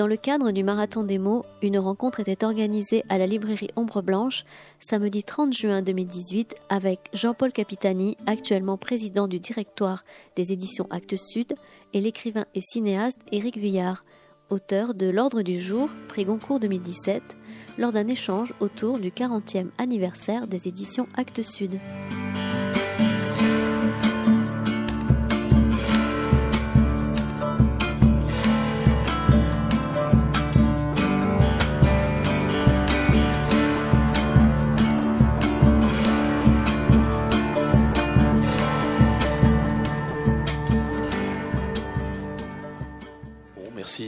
Dans le cadre du Marathon des mots, une rencontre était organisée à la librairie Ombre Blanche samedi 30 juin 2018 avec Jean-Paul Capitani, actuellement président du directoire des éditions Actes Sud, et l'écrivain et cinéaste Éric Vuillard, auteur de L'Ordre du jour, prix Goncourt 2017, lors d'un échange autour du 40e anniversaire des éditions Actes Sud.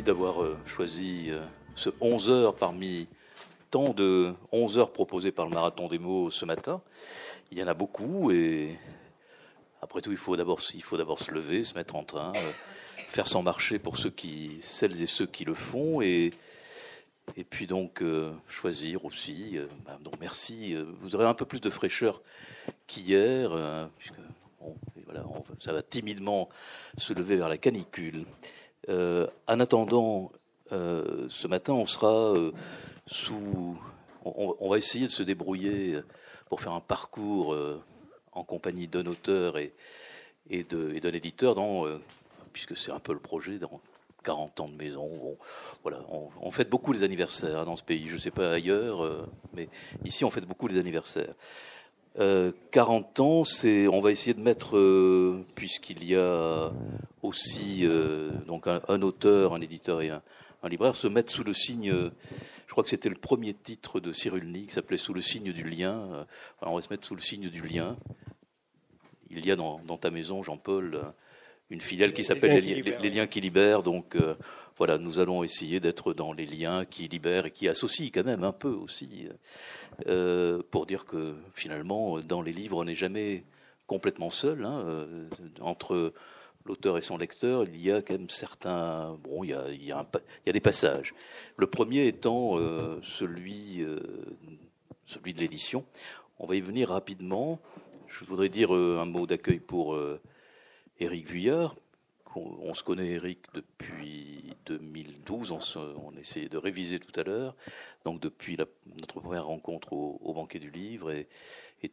D'avoir euh, choisi euh, ce 11 heures parmi tant de 11 heures proposées par le marathon des mots ce matin. Il y en a beaucoup et après tout, il faut d'abord, il faut d'abord se lever, se mettre en train, euh, faire son marché pour ceux qui, celles et ceux qui le font et, et puis donc choisir aussi. Ben donc merci. vous aurez un peu plus de fraîcheur qu'hier, puisque voilà, ça va timidement se lever vers la canicule. Euh, en attendant, euh, ce matin, on sera euh, sous. On, va essayer de se débrouiller pour faire un parcours en compagnie d'un auteur et, d'un éditeur, puisque c'est un peu le projet dans 40 ans de maison. on, on, fête beaucoup les anniversaires dans ce pays. Je ne sais pas ailleurs, mais ici, on fête beaucoup les anniversaires. 40 euh, ans, c'est, on va essayer de mettre, euh, puisqu'il y a aussi euh, donc un, auteur, un éditeur et un, libraire, se mettre sous le signe. je crois que c'était le premier titre de Cyrulnik, qui s'appelait Sous le signe du lien. on va se mettre sous le signe du lien. Il y a dans, ta maison, Jean-Paul, une filiale qui s'appelle les, liens qui libèrent. Donc voilà, nous allons essayer d'être dans les liens qui libèrent et qui associent quand même un peu aussi. Euh, pour dire que finalement, dans les livres, on n'est jamais complètement seul. Hein, euh, entre l'auteur et son lecteur, il y a quand même certains. Bon, il y a, des passages. Le premier étant euh, celui, celui de l'édition. On va y venir rapidement. Je voudrais dire un mot d'accueil pour Éric Vuillard, on, se connaît, Eric, depuis 2012. On, essayait de réviser tout à l'heure. Donc, depuis notre première rencontre au, banquet du livre. Et,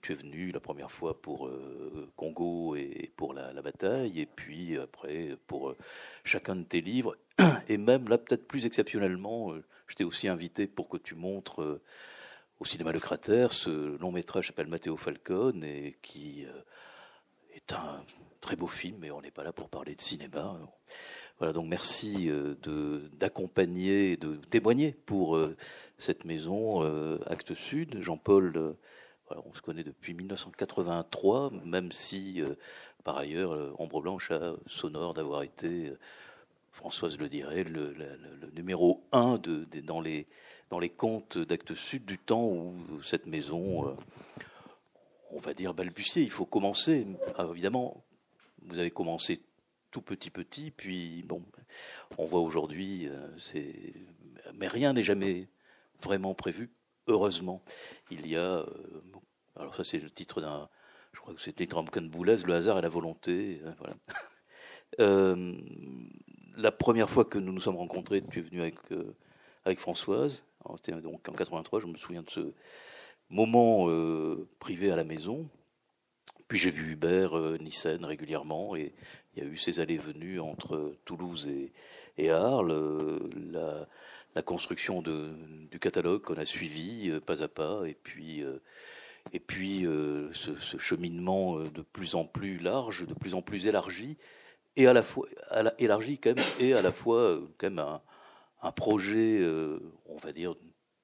tu es venu la première fois pour euh, Congo et pour la, bataille. Et puis, après, pour euh, chacun de tes livres. Et même là, peut-être plus exceptionnellement, euh, je t'ai aussi invité pour que tu montres au cinéma Le Cratère ce long métrage s'appelle Matteo Falcone et qui est un très beau film, mais on n'est pas là pour parler de cinéma. Voilà, donc merci euh, de d'accompagner, de témoigner pour euh, cette maison euh, Acte Sud. Jean-Paul, on se connaît depuis 1983, même si par ailleurs Ombre Blanche a sonore d'avoir été, Françoise le dirait, le, numéro un dans les dans contes d'Acte Sud du temps où cette maison on va dire balbutier. Il faut commencer, évidemment, vous avez commencé tout petit petit, puis bon, on voit aujourd'hui, euh, c'est, mais rien n'est jamais vraiment prévu. Heureusement, il y a, euh, alors ça c'est le titre d'un, je crois que c'est le titre Boulez, le hasard et la volonté, euh, voilà. la première fois que nous nous sommes rencontrés, tu es venu avec avec Françoise, donc en 83, je me souviens de ce moment privé à la maison puis j'ai vu Hubert euh, Nissen régulièrement et il y a eu ces allées-venues entre Toulouse et, et Arles, euh, la, la, construction de, du catalogue qu'on a suivi euh, pas à pas, et puis, et puis ce, ce, cheminement de plus en plus large, de plus en plus élargi, et à la fois élargi quand même, et à la fois quand même un, un projet, on va dire,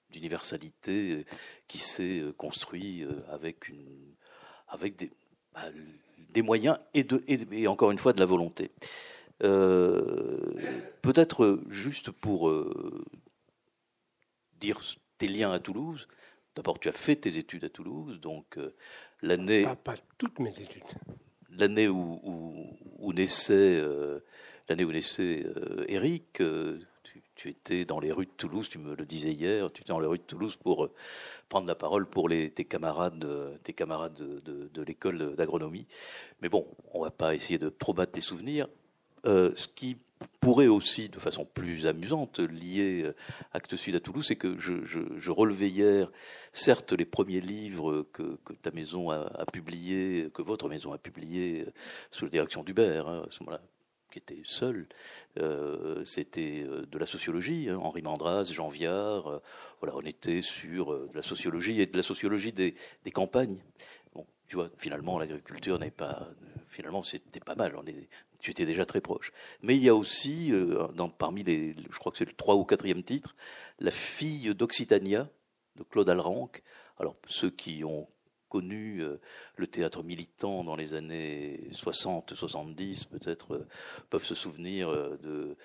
d'universalité qui s'est construit avec une avec des, des moyens et, de, et, encore une fois de la volonté. Euh, peut-être juste pour euh, dire tes liens à Toulouse. D'abord, tu as fait tes études à Toulouse, donc euh, l'année. Pas, pas, toutes mes études. L'année où, où, où, naissait l'année où naissait Eric, tu étais dans les rues de Toulouse, tu me le disais hier, tu étais dans les rues de Toulouse pour euh, prendre la parole pour les, tes camarades, euh, tes camarades de, l'école d'agronomie. Mais bon, on va pas essayer de trop battre les souvenirs. ce qui pourrait aussi, de façon plus amusante, lier Actes Sud à Toulouse, c'est que je, relevais hier, certes, les premiers livres que, ta maison a, publiés, que votre maison a publiés sous la direction d'Hubert, hein, à ce moment-là, qui était seul, euh, c'était euh, de la sociologie, hein, Henri Mandras, Jean Viard, euh, voilà, on était sur de la sociologie et de la sociologie des, campagnes. Tu vois, finalement, l'agriculture n'est pas, finalement, c'était pas mal, on tu étais déjà très proche. Mais il y a aussi, dans, parmi les, je crois que c'est le 3 ou 4e titre, La fille d'Occitania, de Claude Alranc. Alors, ceux qui ont connu euh, le théâtre militant dans les années 60-70, peut-être euh, peuvent se souvenir euh, de,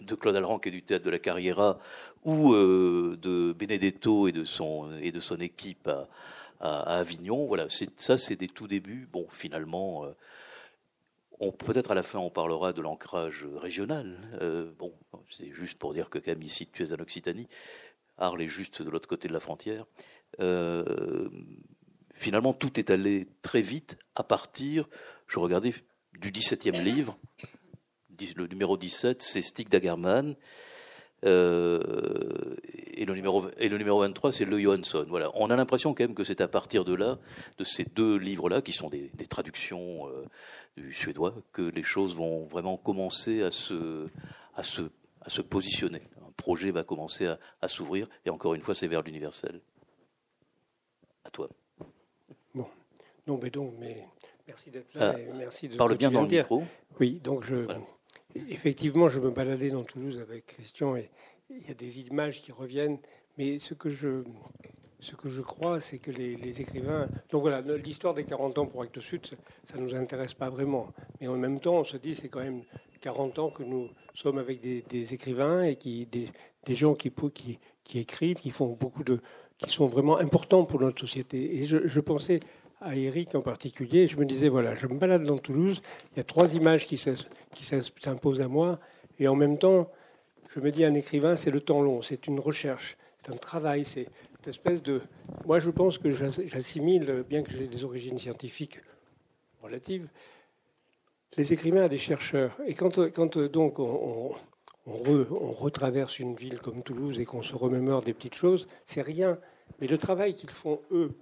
de, Claude Alranc et du théâtre de la Carriera, ou de Benedetto et de son, et de son équipe à, Avignon. Voilà, ça, c'est des tout débuts. Bon, finalement. Peut-être à la fin on parlera de l'ancrage régional. bon, c'est juste pour dire que Camille, ici tu es en Occitanie, Arles est juste de l'autre côté de la frontière. Finalement, tout est allé très vite à partir, je regardais, du 17e livre. Le numéro 17, c'est Stig Dagerman. Euh, et, le numéro, et le numéro 23, c'est Le Johansson. Voilà. On a l'impression quand même que c'est à partir de là, de ces deux livres-là, qui sont des, traductions euh, du suédois, que les choses vont vraiment commencer à se, à se, à se positionner. Un projet va commencer à, à s'ouvrir, et encore une fois, c'est vers l'universel. À toi. Non, mais donc, mais merci d'être là. Ah, et merci de parle bien dans le micro. Oui, donc je, effectivement, je me baladais dans Toulouse avec Christian et il y a des images qui reviennent. Mais ce que je, ce que je crois, c'est que les, écrivains. Donc voilà, l'histoire des 40 ans pour Actes Sud, ça ne nous intéresse pas vraiment. Mais en même temps, on se dit, c'est quand même 40 ans que nous sommes avec des, écrivains et qui, des, gens qui, qui, qui, écrivent, qui font beaucoup de. qui sont vraiment importants pour notre société. Et je, je pensais à Eric en particulier. Je me disais, voilà, je me balade dans Toulouse, il y a trois images qui s'imposent à moi, et en même temps, je me dis, un écrivain, c'est le temps long, c'est une recherche, c'est un travail, c'est une espèce de... Moi, je pense que j'assimile, bien que j'ai des origines scientifiques relatives, les écrivains à des chercheurs. Et quand, donc on, on retraverse une ville comme Toulouse et qu'on se remémore des petites choses, c'est rien. Mais le travail qu'ils font, eux,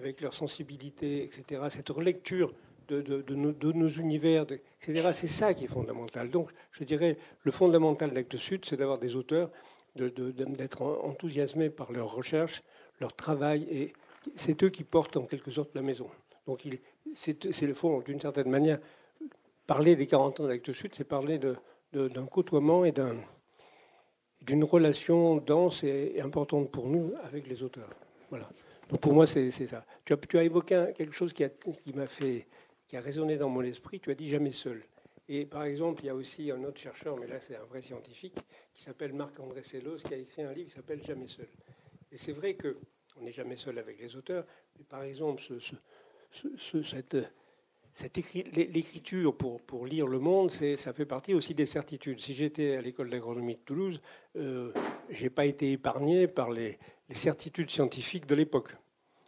avec leur sensibilité, etc., cette relecture de, nos, univers, etc., c'est ça qui est fondamental. Donc, je dirais, le fondamental d'Actes Sud, c'est d'avoir des auteurs, d'être enthousiasmés par leur recherche, leur travail, et c'est eux qui portent en quelque sorte la maison. Donc, c'est le fond, d'une certaine manière, parler des 40 ans d'Actes Sud, c'est parler d'un côtoiement et d'une relation dense et importante pour nous avec les auteurs. Voilà. Donc pour moi, c'est ça. Tu as, évoqué quelque chose qui, qui m'a fait, qui a résonné dans mon esprit. Tu as dit jamais seul. Et par exemple, il y a aussi un autre chercheur, mais là c'est un vrai scientifique, qui s'appelle Marc-André Sellos, qui a écrit un livre qui s'appelle Jamais seul. Et c'est vrai que on n'est jamais seul avec les auteurs, mais par exemple, ce, cette, l'écriture pour, lire le monde, ça fait partie aussi des certitudes. Si j'étais à l'école d'agronomie de Toulouse, euh, je n'ai pas été épargné par les, les certitudes scientifiques de l'époque.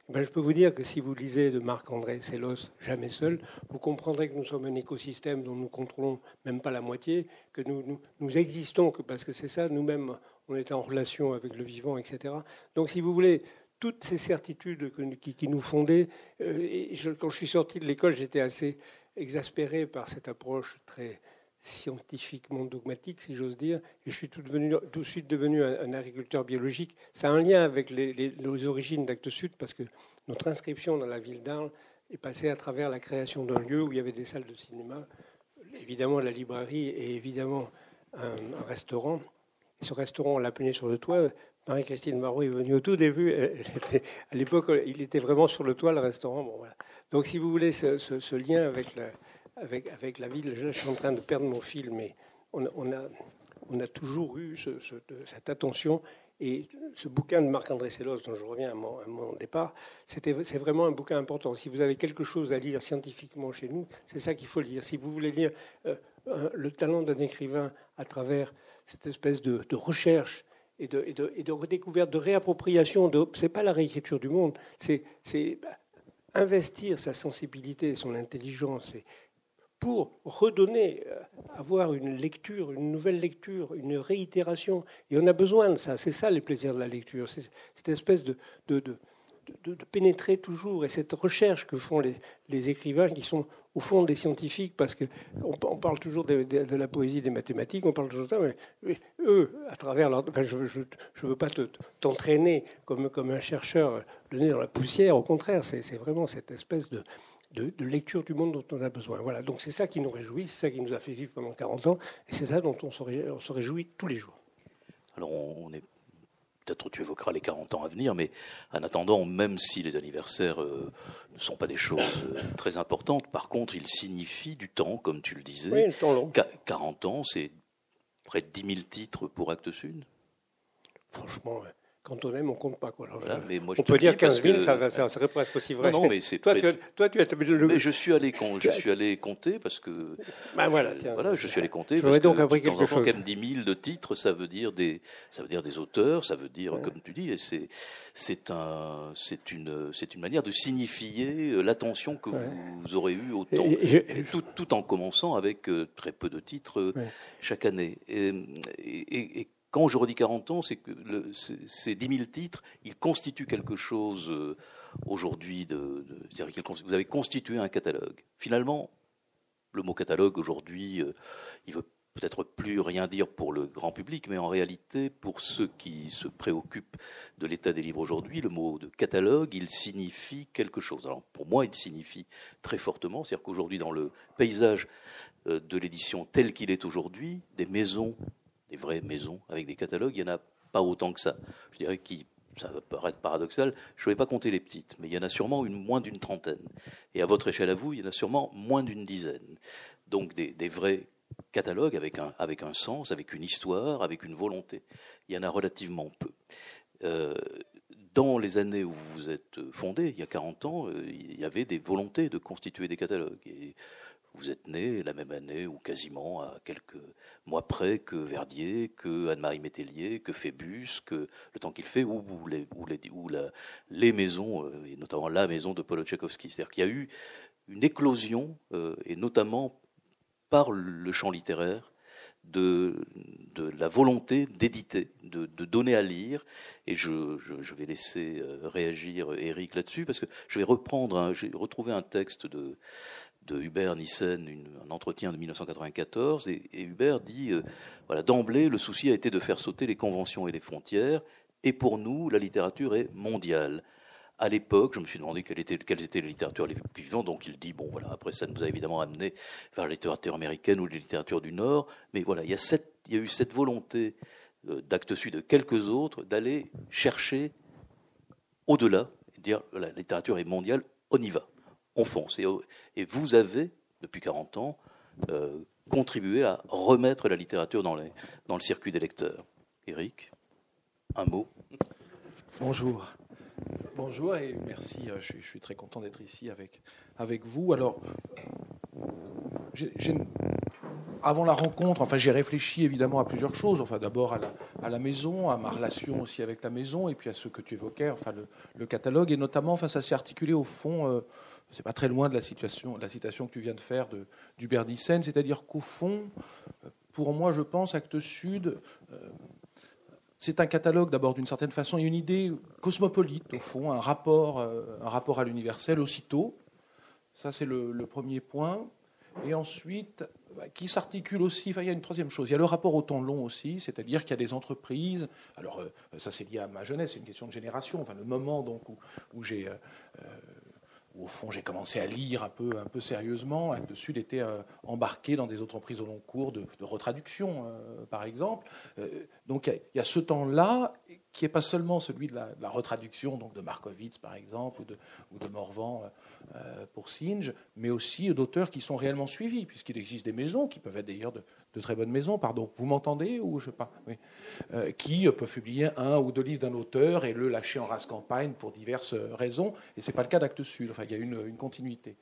Ben, je peux vous dire que si vous lisez de Marc-André Sellos, Jamais seul, vous comprendrez que nous sommes un écosystème dont nous contrôlons même pas la moitié, que nous, nous, existons que parce que c'est ça, nous-mêmes, on est en relation avec le vivant, etc. Donc, si vous voulez, toutes ces certitudes qui, nous fondaient, euh, quand je suis sorti de l'école, j'étais assez exaspéré par cette approche très scientifiquement dogmatique, si j'ose dire, et je suis tout, de suite devenu un, agriculteur biologique. Ça a un lien avec les, origines d'Actes Sud, parce que notre inscription dans la ville d'Arles est passée à travers la création d'un lieu où il y avait des salles de cinéma, évidemment la librairie et évidemment un, restaurant. ce restaurant, on l'a sur le toit. Marie-Christine Marot est venue au tout début. à l'époque, il était vraiment sur le toit, le restaurant. Donc, si vous voulez, ce, ce lien avec la, avec, la ville. Je, suis en train de perdre mon fil, mais on, a, toujours eu cette attention. Et ce bouquin de Marc-André Sellos, dont je reviens à mon, départ, c'est vraiment un bouquin important. Si vous avez quelque chose à lire scientifiquement chez nous, c'est ça qu'il faut lire. Si vous voulez lire euh, le talent d'un écrivain à travers cette espèce de, recherche et de, redécouverte, de réappropriation, ce n'est pas la réécriture du monde, c'est bah, investir sa sensibilité son intelligence pour redonner, euh, avoir une lecture, une nouvelle lecture, une réitération. Et on a besoin de ça. C'est ça les plaisirs de la lecture. C'est cette espèce de, de, de, de, pénétrer toujours et cette recherche que font les, les, écrivains qui sont au fond des scientifiques, parce qu'on on parle toujours de, la poésie des mathématiques, on parle toujours de ça, mais, eux, à travers leur... je ne veux pas t'entraîner comme, comme un chercheur donné dans la poussière, au contraire, c'est vraiment cette espèce de, de, lecture du monde dont on a besoin. Voilà, donc c'est ça qui nous réjouit, c'est ça qui nous a fait vivre pendant 40 ans, et c'est ça dont on se, réjouit, tous les jours. Alors on est peut-être tu évoqueras les 40 ans à venir, mais en attendant, même si les anniversaires euh, ne sont pas des choses euh, très importantes, par contre, ils signifient du temps, comme tu le disais. Oui, le temps long. 40 ans, c'est près de 10 000 titres pour Actes Sud. Franchement, quand on aime, on compte pas. Quoi. mais moi, on peut dire 15 000, ça, ça, serait presque aussi vrai. Non, mais c'est toi, tu, toi, tu Mais je suis allé, je suis allé compter parce que. Ben voilà, tiens, voilà, je suis allé compter. Parce donc que, appris quelque chose. Quand même 10 000 de titres, ça veut dire des, ça veut dire des auteurs, ça veut dire, comme tu dis, c'est, c'est un, c'est une, c'est une manière de signifier euh, l'attention que vous aurez eue au temps, tout, tout, en commençant avec euh, très peu de titres euh, chaque année. et, et, et quand je redis 40 ans, c'est que ces 10 000 titres, ils constituent quelque chose euh, aujourd'hui. Vous avez constitué un catalogue. Finalement, le mot catalogue aujourd'hui, euh, il veut peut-être plus rien dire pour le grand public, mais en réalité, pour ceux qui se préoccupent de l'état des livres aujourd'hui, le mot de catalogue, il signifie quelque chose. Pour moi, il signifie très fortement, c'est-à-dire qu'aujourd'hui, dans le paysage euh, de l'édition tel qu'il est aujourd'hui, des maisons des vraies maisons avec des catalogues, il n'y en a pas autant que ça. Je dirais que ça va paraître paradoxal, je ne vais pas compter les petites, mais il y en a sûrement une, moins d'une trentaine. Et à votre échelle à vous, il y en a sûrement moins d'une dizaine. Donc des, vrais catalogues avec un, avec un sens, avec une histoire, avec une volonté. Il y en a relativement peu. Euh, dans les années où vous êtes fondé, il y a 40 ans, euh, il y avait des volontés de constituer des catalogues. Vous êtes né la même année, ou quasiment à quelques mois près, que Verdier, que Anne-Marie Métellier, que Phébus, que le temps qu'il fait, ou, les, les, maisons, euh, et notamment la maison de Paul Tchaikovsky. C'est-à-dire qu'il y a eu une éclosion, euh, et notamment par le champ littéraire, de, de la volonté d'éditer, de, donner à lire. Et je, je, vais laisser euh, réagir Eric là-dessus, parce que je vais reprendre, j'ai retrouvé un texte de, de Hubert Nissen, un entretien de 1994, et, Hubert dit euh, voilà, d'emblée, le souci a été de faire sauter les conventions et les frontières, et pour nous, la littérature est mondiale. À l'époque, je me suis demandé quelles étaient, les littératures les plus vivantes, donc il dit bon, voilà, après ça nous a évidemment amené vers la littérature américaine ou la littérature du Nord, mais voilà, il y a, cette, il y a eu cette volonté euh, d'acte sud de quelques autres d'aller chercher au-delà, dire la littérature est mondiale, on y va on fonce. Et, vous avez, depuis 40 ans, euh, contribué à remettre la littérature dans, le circuit des lecteurs. Eric, un mot Bonjour. Bonjour et merci. Euh, je suis, très content d'être ici avec, vous. Alors, avant la rencontre, enfin, j'ai réfléchi évidemment à plusieurs choses. Enfin, d'abord à la, à la, maison, à ma relation aussi avec la maison, et puis à ce que tu évoquais, enfin, le, catalogue, et notamment, enfin, ça s'est articulé au fond. Euh, c'est pas très loin de la, situation, la citation que tu viens de faire de, du Bernissène, c'est-à-dire qu'au fond, pour moi, je pense, Actes Sud, euh, c'est un catalogue d'abord d'une certaine façon et une idée cosmopolite, au fond, un rapport, euh, un rapport à l'universel aussitôt. Ça, c'est le, premier point. Et ensuite, bah, qui s'articule aussi, enfin, il y a une troisième chose, il y a le rapport au temps long aussi, c'est-à-dire qu'il y a des entreprises, alors euh, ça c'est lié à ma jeunesse, c'est une question de génération, enfin le moment donc où j'ai où au fond j'ai commencé à lire un peu, un peu sérieusement. Actes Sud était euh, embarqué dans des entreprises au long cours de, retraduction, euh, par exemple. Euh, donc il y, a ce temps-là qui n'est pas seulement celui de la, retraduction donc de Markovitz, par exemple, ou de Morvan pour Singe, mais aussi d'auteurs qui sont réellement suivis, puisqu'il existe des maisons qui peuvent être d'ailleurs de, très bonnes maisons, pardon, vous m'entendez ou je sais pas, oui. Euh, qui peuvent publier un ou deux livres d'un auteur et le lâcher en race campagne pour diverses raisons, et c'est pas le cas d'Actes Sud, enfin il y a une, continuité.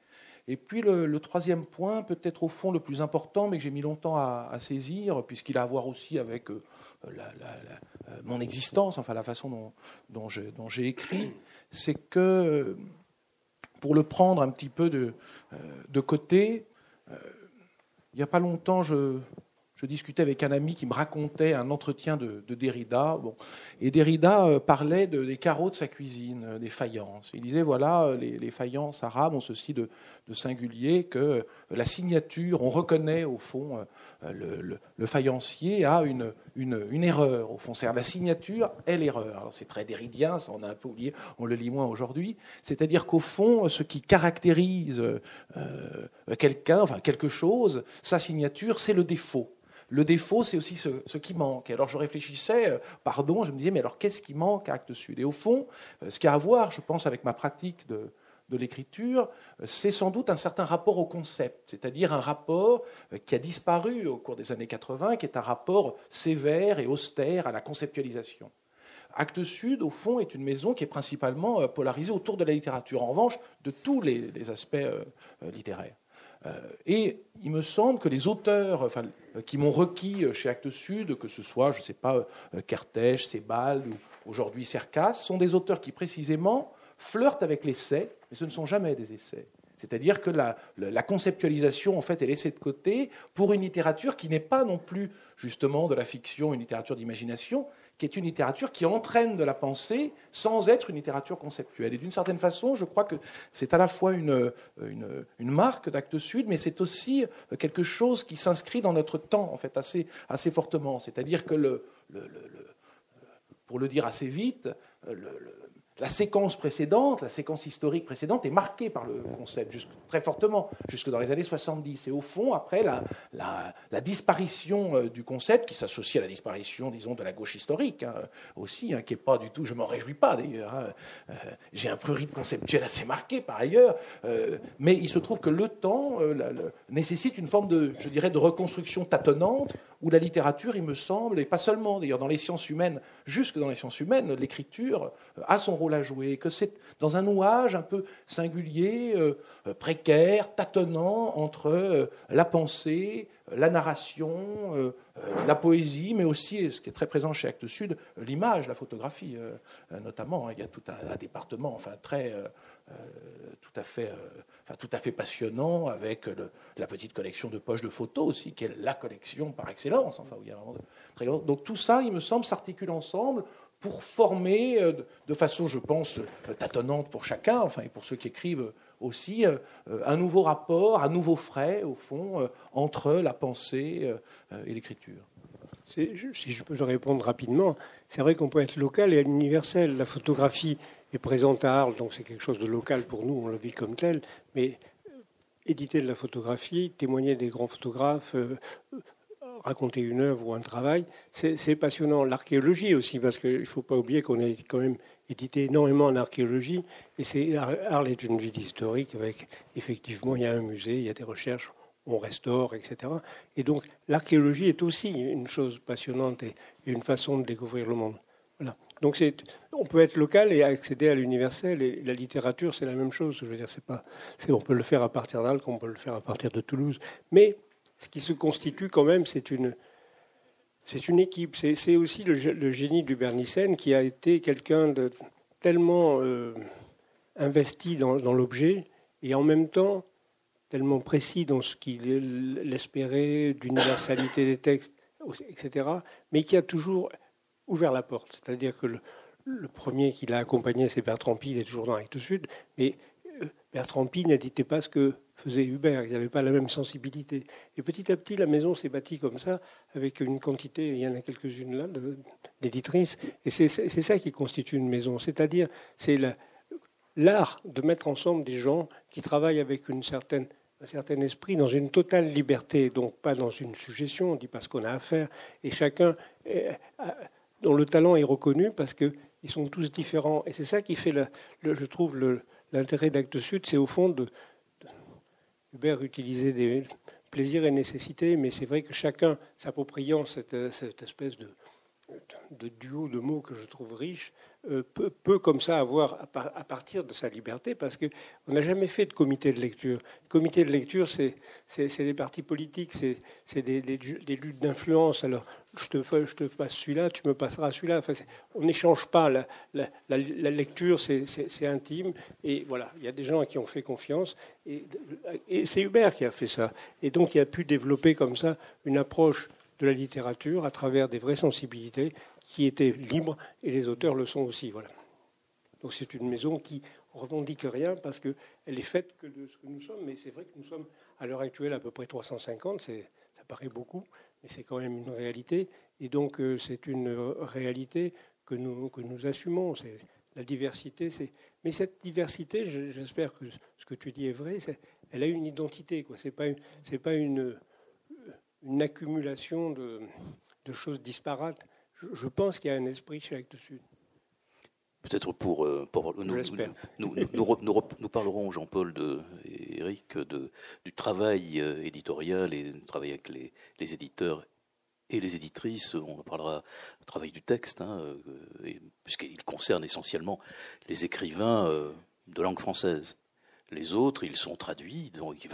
Et puis le, troisième point, peut-être au fond le plus important, mais que j'ai mis longtemps à, saisir, puisqu'il a à voir aussi avec euh, euh, mon existence, enfin la façon dont j'ai écrit, c'est que pour le prendre un petit peu de, de côté, il n'y a pas longtemps, je, je discutais avec un ami qui me racontait un entretien de, Derrida. Bon, et Derrida euh, parlait des carreaux de sa cuisine, euh, des faïences. Il disait voilà, euh, les, faïences arabes ont ceci de, singulier que la signature, on reconnaît au fond, le, faïencier a une, une, erreur, au fond. C'est-à-dire la signature est l'erreur. Alors c'est très déridien, ça on a un peu oublié, on le lit moins aujourd'hui. C'est-à-dire qu'au fond, ce qui caractérise quelqu'un, enfin quelque chose, sa signature, c'est le défaut. Le défaut, c'est aussi ce, qui manque. alors je réfléchissais, euh, pardon, je me disais, mais alors qu'est-ce qui manque à Actes Sud? Et au fond, euh, ce qui a à voir, je pense, avec ma pratique de, l'écriture, euh, c'est sans doute un certain rapport au concept, c'est-à-dire un rapport qui a disparu au cours des années 80, qui est un rapport sévère et austère à la conceptualisation. Actes Sud, au fond, est une maison qui est principalement polarisée autour de la littérature, en revanche, de tous les, aspects littéraires. et il me semble que les auteurs, enfin, euh, qui m'ont requis euh, chez Actes Sud, que ce soit, je ne sais pas, euh, Kertész, Sebald ou aujourd'hui Cercas, sont des auteurs qui précisément flirtent avec l'essai, mais ce ne sont jamais des essais. C'est-à-dire que la, conceptualisation, en fait, est laissée de côté pour une littérature qui n'est pas non plus justement de la fiction, une littérature d'imagination, qui est une littérature qui entraîne de la pensée sans être une littérature conceptuelle. Et d'une certaine façon, je crois que c'est à la fois une, marque d'Actes Sud, mais c'est aussi quelque chose qui s'inscrit dans notre temps, en fait, assez, fortement. C'est-à-dire que, pour le dire assez vite, la séquence précédente, la séquence historique précédente est marquée par le concept très fortement, jusque dans les années 70. Et au fond, après, la, disparition euh, du concept, qui s'associe à la disparition, disons, de la gauche historique hein, aussi, hein, qui n'est pas du tout, je m'en réjouis pas d'ailleurs, hein, euh, j'ai un prurite conceptuel assez marqué par ailleurs, euh, mais il se trouve que le temps nécessite une forme de, je dirais, de reconstruction tâtonnante, où la littérature, il me semble, et pas seulement d'ailleurs dans les sciences humaines, jusque dans les sciences humaines, l'écriture a son rôle à jouer, que c'est dans un nouage un peu singulier, euh, euh, précaire, tâtonnant entre euh, la pensée, la narration, la poésie, mais aussi, ce qui est très présent chez Actes Sud, l'image, la photographie notamment. Hein. Il y a tout un, département enfin, très, tout, à fait, enfin, tout à fait passionnant avec la petite collection de poches de photos aussi, qui est la collection par excellence. Enfin, il y a Donc tout ça, il me semble, s'articule ensemble pour former euh, de façon, je pense, euh, tâtonnante pour chacun, enfin, et pour ceux qui écrivent aussi, euh, un nouveau rapport, un nouveau frais, au fond, entre la pensée et l'écriture. Si je peux répondre rapidement, c'est vrai qu'on peut être local et universel. La photographie est présente à Arles, donc c'est quelque chose de local pour nous, on le vit comme tel, mais éditer de la photographie, témoigner des grands photographes, raconter une œuvre ou un travail, c'est passionnant. L'archéologie aussi, parce qu'il ne faut pas oublier qu'on a quand même édité énormément en archéologie, et c'est Arles est une ville historique avec, effectivement, il y a un musée, il y a des recherches, on restaure, etc. Et donc, l'archéologie est aussi une chose passionnante et une façon de découvrir le monde. Voilà. Donc, on peut être local et accéder à l'universel, et la littérature, c'est la même chose. Je veux dire, c'est pas, on peut le faire à partir d'Arles, on peut le faire à partir de Toulouse, mais ce qui se constitue quand même, c'est une, c'est une équipe. C'est aussi le, génie du Bernicène qui a été quelqu'un de tellement euh, investi dans, l'objet et en même temps tellement précis dans ce qu'il espérait d'universalité des textes, etc., mais qui a toujours ouvert la porte. C'est-à-dire que le, premier qui l'a accompagné, c'est Bertrand Pie, il est toujours dans Actes Sud, mais Bertrand Pie n'éditait pas ce que faisait Hubert, ils n'avaient pas la même sensibilité. Et petit à petit, la maison s'est bâtie comme ça, avec une quantité, il y en a quelques-unes là, d'éditrices, et c'est ça qui constitue une maison, c'est-à-dire c'est l'art de mettre ensemble des gens qui travaillent avec une certaine, un certain esprit, dans une totale liberté, donc pas dans une suggestion, on dit pas ce qu'on a à faire, et chacun dont le talent est reconnu parce qu'ils sont tous différents. Et c'est ça qui fait, je trouve, l'intérêt d'Actes Sud, c'est au fond de, Hubert utilisait des plaisirs et nécessités, mais c'est vrai que chacun s'appropriant cette, espèce de, de duo de mots que je trouve riche, euh, peut, comme ça avoir à, partir de sa liberté, parce qu'on n'a jamais fait de comité de lecture. comité de lecture, c'est des partis politiques, c'est des, luttes d'influence. Alors, je te, je te passe celui-là, tu me passeras celui-là. Enfin, on n'échange pas. La, la, lecture, c'est intime. Et voilà, il y a des gens à qui on fait confiance. Et c'est Hubert qui a fait ça. Et donc, il a pu développer comme ça une approche de la littérature à travers des vraies sensibilités qui étaient libres et les auteurs le sont aussi. Voilà. Donc c'est une maison qui revendique rien parce qu'elle est faite que de ce que nous sommes. Mais c'est vrai que nous sommes à l'heure actuelle à peu près 350. Ça paraît beaucoup, mais c'est quand même une réalité. Et donc euh, c'est une réalité que nous, que nous assumons. C'est la diversité. Mais cette diversité, j'espère que ce que tu dis est vrai. elle a une identité. Pas, c'est pas une une accumulation de, choses disparates. Je, pense qu'il y a un esprit chez Actes Sud. Peut-être pour, euh, pour nous, nous, nous, nous, parlerons, Jean-Paul et Eric, de, du travail euh, éditorial et du travail avec les, les, éditeurs et les éditrices. On parlera du travail du texte, hein, euh, puisqu'il concerne essentiellement les écrivains de langue française. Les autres, ils sont traduits, donc, ils,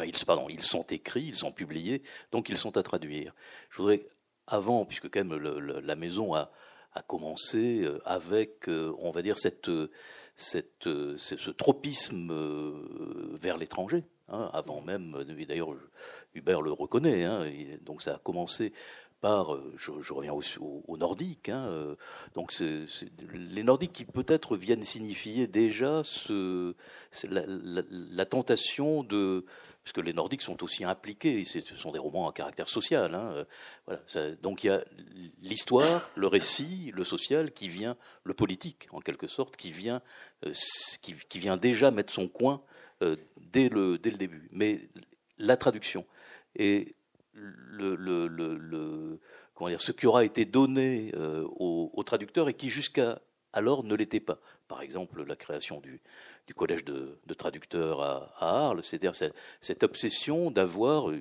ils sont écrits, ils sont publiés, donc ils sont à traduire. Je voudrais, avant, puisque quand même la maison a, commencé euh, avec, euh, on va dire, cette, ce tropisme euh, vers l'étranger, hein, avant même, d'ailleurs Hubert le reconnaît, hein, donc ça a commencé par, euh, je, reviens aux, nordiques, hein, euh, donc les nordiques qui peut-être viennent signifier déjà la, tentation de, parce que les nordiques sont aussi impliqués, ce sont des romans à caractère social. Hein, euh, donc il y a l'histoire, le récit, le social qui vient, le politique en quelque sorte, qui vient, qui, vient déjà mettre son coin dès, le, dès le début. Mais la traduction et le, comment dire, ce qui aura été donné euh, aux, traducteurs et qui jusqu'à alors ne l'était pas. Par exemple, la création du, du collège de, traducteurs à, Arles, c'est-à-dire cette, obsession d'avoir, euh,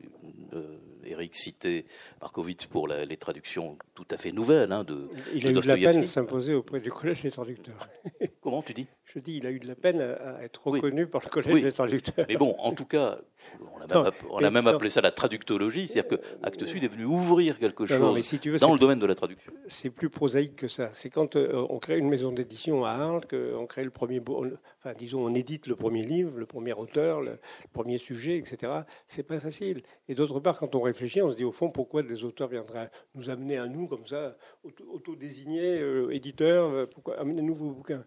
Eric citait Markovitz pour les traductions tout à fait nouvelles hein, de Il a eu de la peine de s'imposer auprès du collège des traducteurs. Comment tu dis? Je dis, il a eu de la peine à être reconnu par le collège des traducteurs. Mais bon, en tout cas, on a même, appelé ça la traductologie, c'est-à-dire que Actes Sud est venu ouvrir quelque chose dans le domaine de la traduction. C'est plus prosaïque que ça. C'est quand euh, on crée une maison d'édition à Arles qu'on crée le premier, enfin disons, on édite le premier livre, le premier auteur, le, premier sujet, etc. C'est pas facile. Et d'autre part, quand on réfléchit, on se dit au fond pourquoi des auteurs viendraient nous amener à nous comme ça, auto-désignés euh, éditeurs, euh, pourquoi amenez-nous vos bouquins?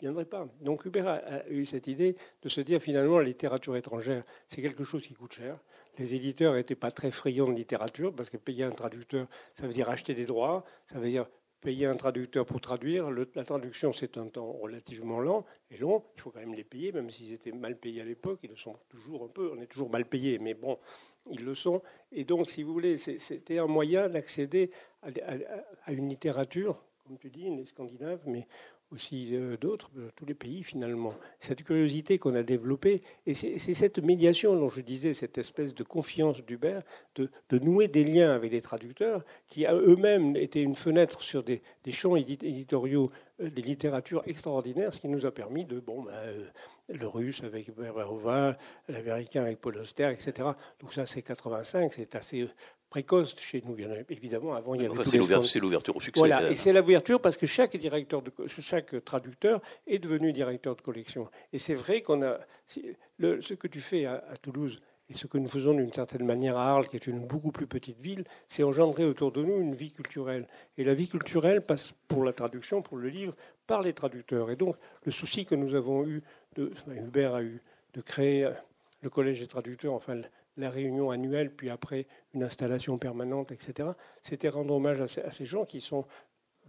Viendrait pas. Donc Hubert a, eu cette idée de se dire finalement la littérature étrangère, c'est quelque chose qui coûte cher. Les éditeurs n'étaient pas très friands de littérature parce que payer un traducteur, ça veut dire acheter des droits, ça veut dire payer un traducteur pour traduire. la traduction, c'est un temps relativement lent et long. Il faut quand même les payer, même s'ils étaient mal payés à l'époque. Ils le sont toujours un peu. On est toujours mal payés, mais bon, ils le sont. Et donc, si vous voulez, c'était un moyen d'accéder à, à, une littérature, comme tu dis, les Scandinaves, mais aussi euh, d'autres, de tous les pays finalement. Cette curiosité qu'on a développée, et c'est cette médiation dont je disais, cette espèce de confiance d'Hubert, de, nouer des liens avec les traducteurs, qui eux-mêmes étaient une fenêtre sur des, champs éditoriaux, euh, des littératures extraordinaires, ce qui nous a permis de, bon, ben, euh, le russe avec Verhoeven, l'américain avec Paul Auster, etc. Donc ça, c'est 85, c'est assez précoce chez nous. évidemment, avant, il y avait C'est l'ouverture au succès. Voilà, et c'est l'ouverture parce que chaque directeur, de, chaque traducteur est devenu directeur de collection. Et c'est vrai qu'on a le, ce que tu fais à, Toulouse et ce que nous faisons d'une certaine manière à Arles, qui est une beaucoup plus petite ville, c'est engendrer autour de nous une vie culturelle. Et la vie culturelle passe pour la traduction, pour le livre, par les traducteurs. Et donc, le souci que nous avons eu, de, Hubert a eu, de créer le collège des traducteurs, enfin la réunion annuelle, puis après une installation permanente, etc. C'était rendre hommage à ces, gens qui sont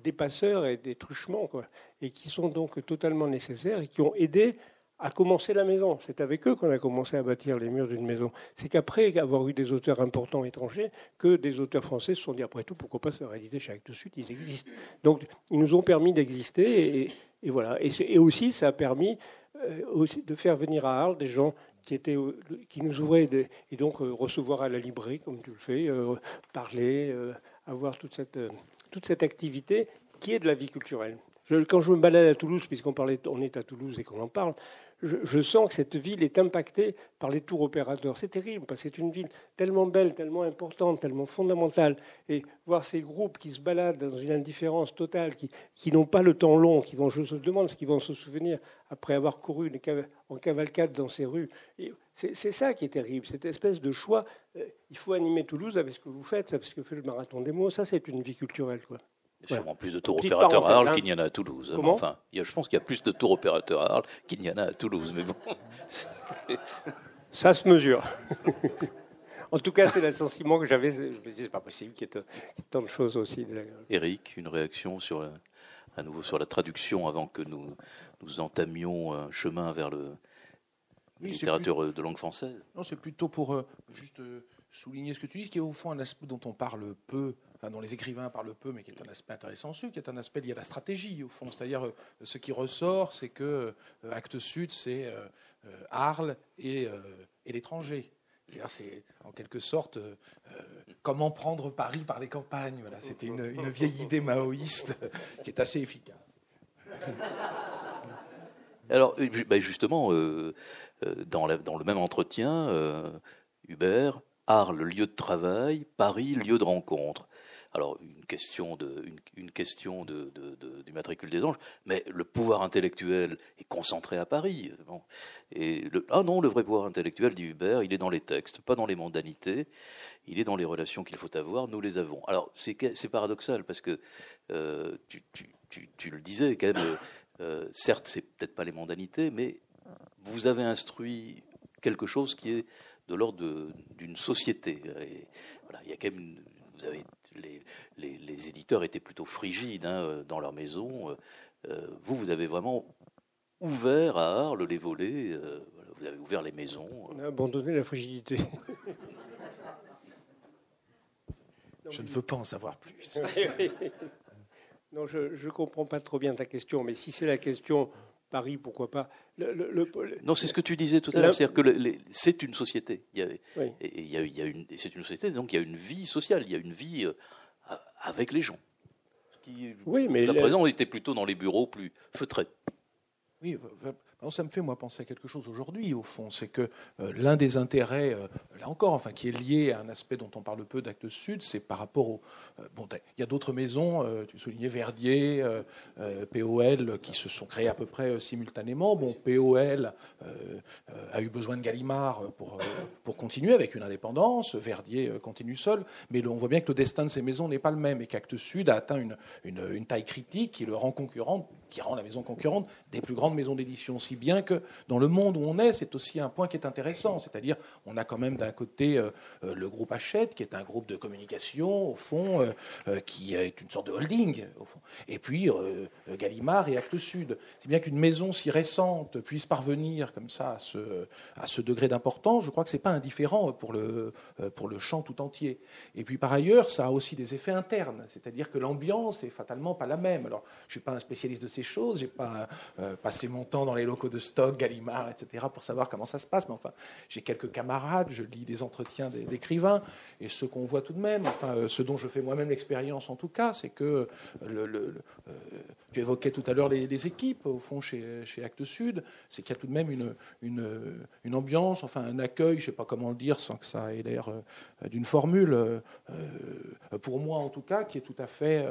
des passeurs et des truchements, quoi, et qui sont donc totalement nécessaires et qui ont aidé à commencer la maison. C'est avec eux qu'on a commencé à bâtir les murs d'une maison. C'est qu'après avoir eu des auteurs importants étrangers, que des auteurs français se sont dit, après tout, pourquoi pas se rééditer chez Actes Sud, ils existent. Donc, ils nous ont permis d'exister, et, voilà. Et, aussi, ça a permis euh, aussi de faire venir à Arles des gens qui, nous ouvrait et donc euh, recevoir à la librairie, comme tu le fais, euh, parler, euh, avoir toute cette, toute cette activité qui est de la vie culturelle. quand je me balade à Toulouse, puisqu'on on est à Toulouse et qu'on en parle, je, sens que cette ville est impactée par les tours opérateurs. C'est terrible, parce que c'est une ville tellement belle, tellement importante, tellement fondamentale. Et voir ces groupes qui se baladent dans une indifférence totale, qui, n'ont pas le temps long, qui vont, je me demande ce qu'ils vont se souvenir après avoir couru en cavalcade dans ces rues. C'est ça qui est terrible, cette espèce de choix. Euh, il faut animer Toulouse avec ce que vous faites, avec ce que fait le marathon des mots. Ça, c'est une vie culturelle. Quoi. Il y a sûrement plus de tours opérateurs à Arles qu'il n'y en a à Toulouse. enfin, je pense qu'il y a plus de tours opérateurs à Arles qu'il n'y en a à Toulouse. Mais bon. Ça se mesure. en tout cas, c'est l'assentiment que j'avais. Je me disais, c'est pas possible qu'il y ait tant de choses aussi. Eric, une réaction sur à nouveau sur la traduction avant que nous, nous entamions un chemin vers le, la littérature de langue française? Non, c'est plutôt pour euh, juste euh, souligner ce que tu dis, qui est au fond un aspect dont on parle peu dont les écrivains parlent peu, mais qui est un aspect intéressant aussi, qui est un aspect lié à la stratégie, au fond. C'est-à-dire, euh, ce qui ressort, c'est que euh, Acte Sud, c'est euh, Arles et, l'étranger. C'est en quelque sorte comment prendre Paris par les campagnes. Voilà, c'était une, vieille idée maoïste qui est assez efficace. Alors, bah, justement, dans, le même entretien, Hubert, Arles, lieu de travail, Paris, lieu de rencontre alors une question, de, une, question de, du matricule des anges, mais le pouvoir intellectuel est concentré à Paris. Le, ah non, le vrai pouvoir intellectuel, dit Hubert, il est dans les textes, pas dans les mondanités, il est dans les relations qu'il faut avoir, nous les avons. Alors c'est paradoxal, parce que euh, tu, tu, tu, le disais quand même, euh, certes c'est peut-être pas les mondanités, mais vous avez instruit quelque chose qui est de l'ordre d'une société. Voilà, il y a quand même, vous avez les, éditeurs étaient plutôt frigides hein, euh, dans leur maison. Euh, euh, vous, vous avez vraiment ouvert à Arles les volets, vous avez ouvert les maisons. On a abandonné la frigidité. je ne veux pas en savoir plus. non, je ne comprends pas trop bien ta question, mais si c'est la question Paris, pourquoi pas Non, c'est ce que tu disais tout à l'heure, c'est-à-dire que c'est une société. Il y a, il y a, une, c'est une société, donc il y a une vie sociale, il y a une vie euh, avec les gens. Qui, oui, mais la présent, on était plutôt dans les bureaux plus feutrés. Oui, ça me fait moi penser à quelque chose aujourd'hui au fond, c'est que euh, l'un des intérêts, euh, là encore, enfin qui est lié à un aspect dont on parle peu d'Actes Sud, c'est par rapport au euh, bon, il y a d'autres maisons, tu soulignais Verdier, POL, qui se sont créées à peu près simultanément. Bon, POL a eu besoin de Gallimard pour continuer avec une indépendance. Verdier continue seul, mais on voit bien que le destin de ces maisons n'est pas le même et qu'Actes Sud a atteint une, taille critique qui le rend concurrente qui rend la maison concurrente des plus grandes maisons d'édition. Si bien que dans le monde où on est, c'est aussi un point qui est intéressant. C'est-à-dire, on a quand même d'un côté euh, euh, le groupe Hachette, qui est un groupe de communication, au fond, euh, qui est une sorte de holding. Et puis Gallimard et Actes Sud. C'est bien qu'une maison si récente puisse parvenir comme ça à ce, à ce degré d'importance, je crois que ce n'est pas indifférent pour le, pour le champ tout entier. Et puis par ailleurs, ça a aussi des effets internes. C'est-à-dire que l'ambiance est fatalement pas la même. Alors, je ne suis pas un spécialiste de ces choses. J'ai pas euh, passé mon temps dans les locaux de stock, Gallimard, etc., pour savoir comment ça se passe. Mais enfin, j'ai quelques camarades, je lis des entretiens d'écrivains, et ce qu'on voit tout de même, enfin, euh, ce dont je fais moi-même l'expérience en tout cas, c'est que le, le, euh, tu évoquais tout à l'heure les, équipes, au fond, chez, chez Actes Sud, c'est qu'il y a tout de même une, ambiance, enfin un accueil, je ne sais pas comment le dire sans que ça ait l'air d'une formule, pour moi en tout cas, qui est tout à fait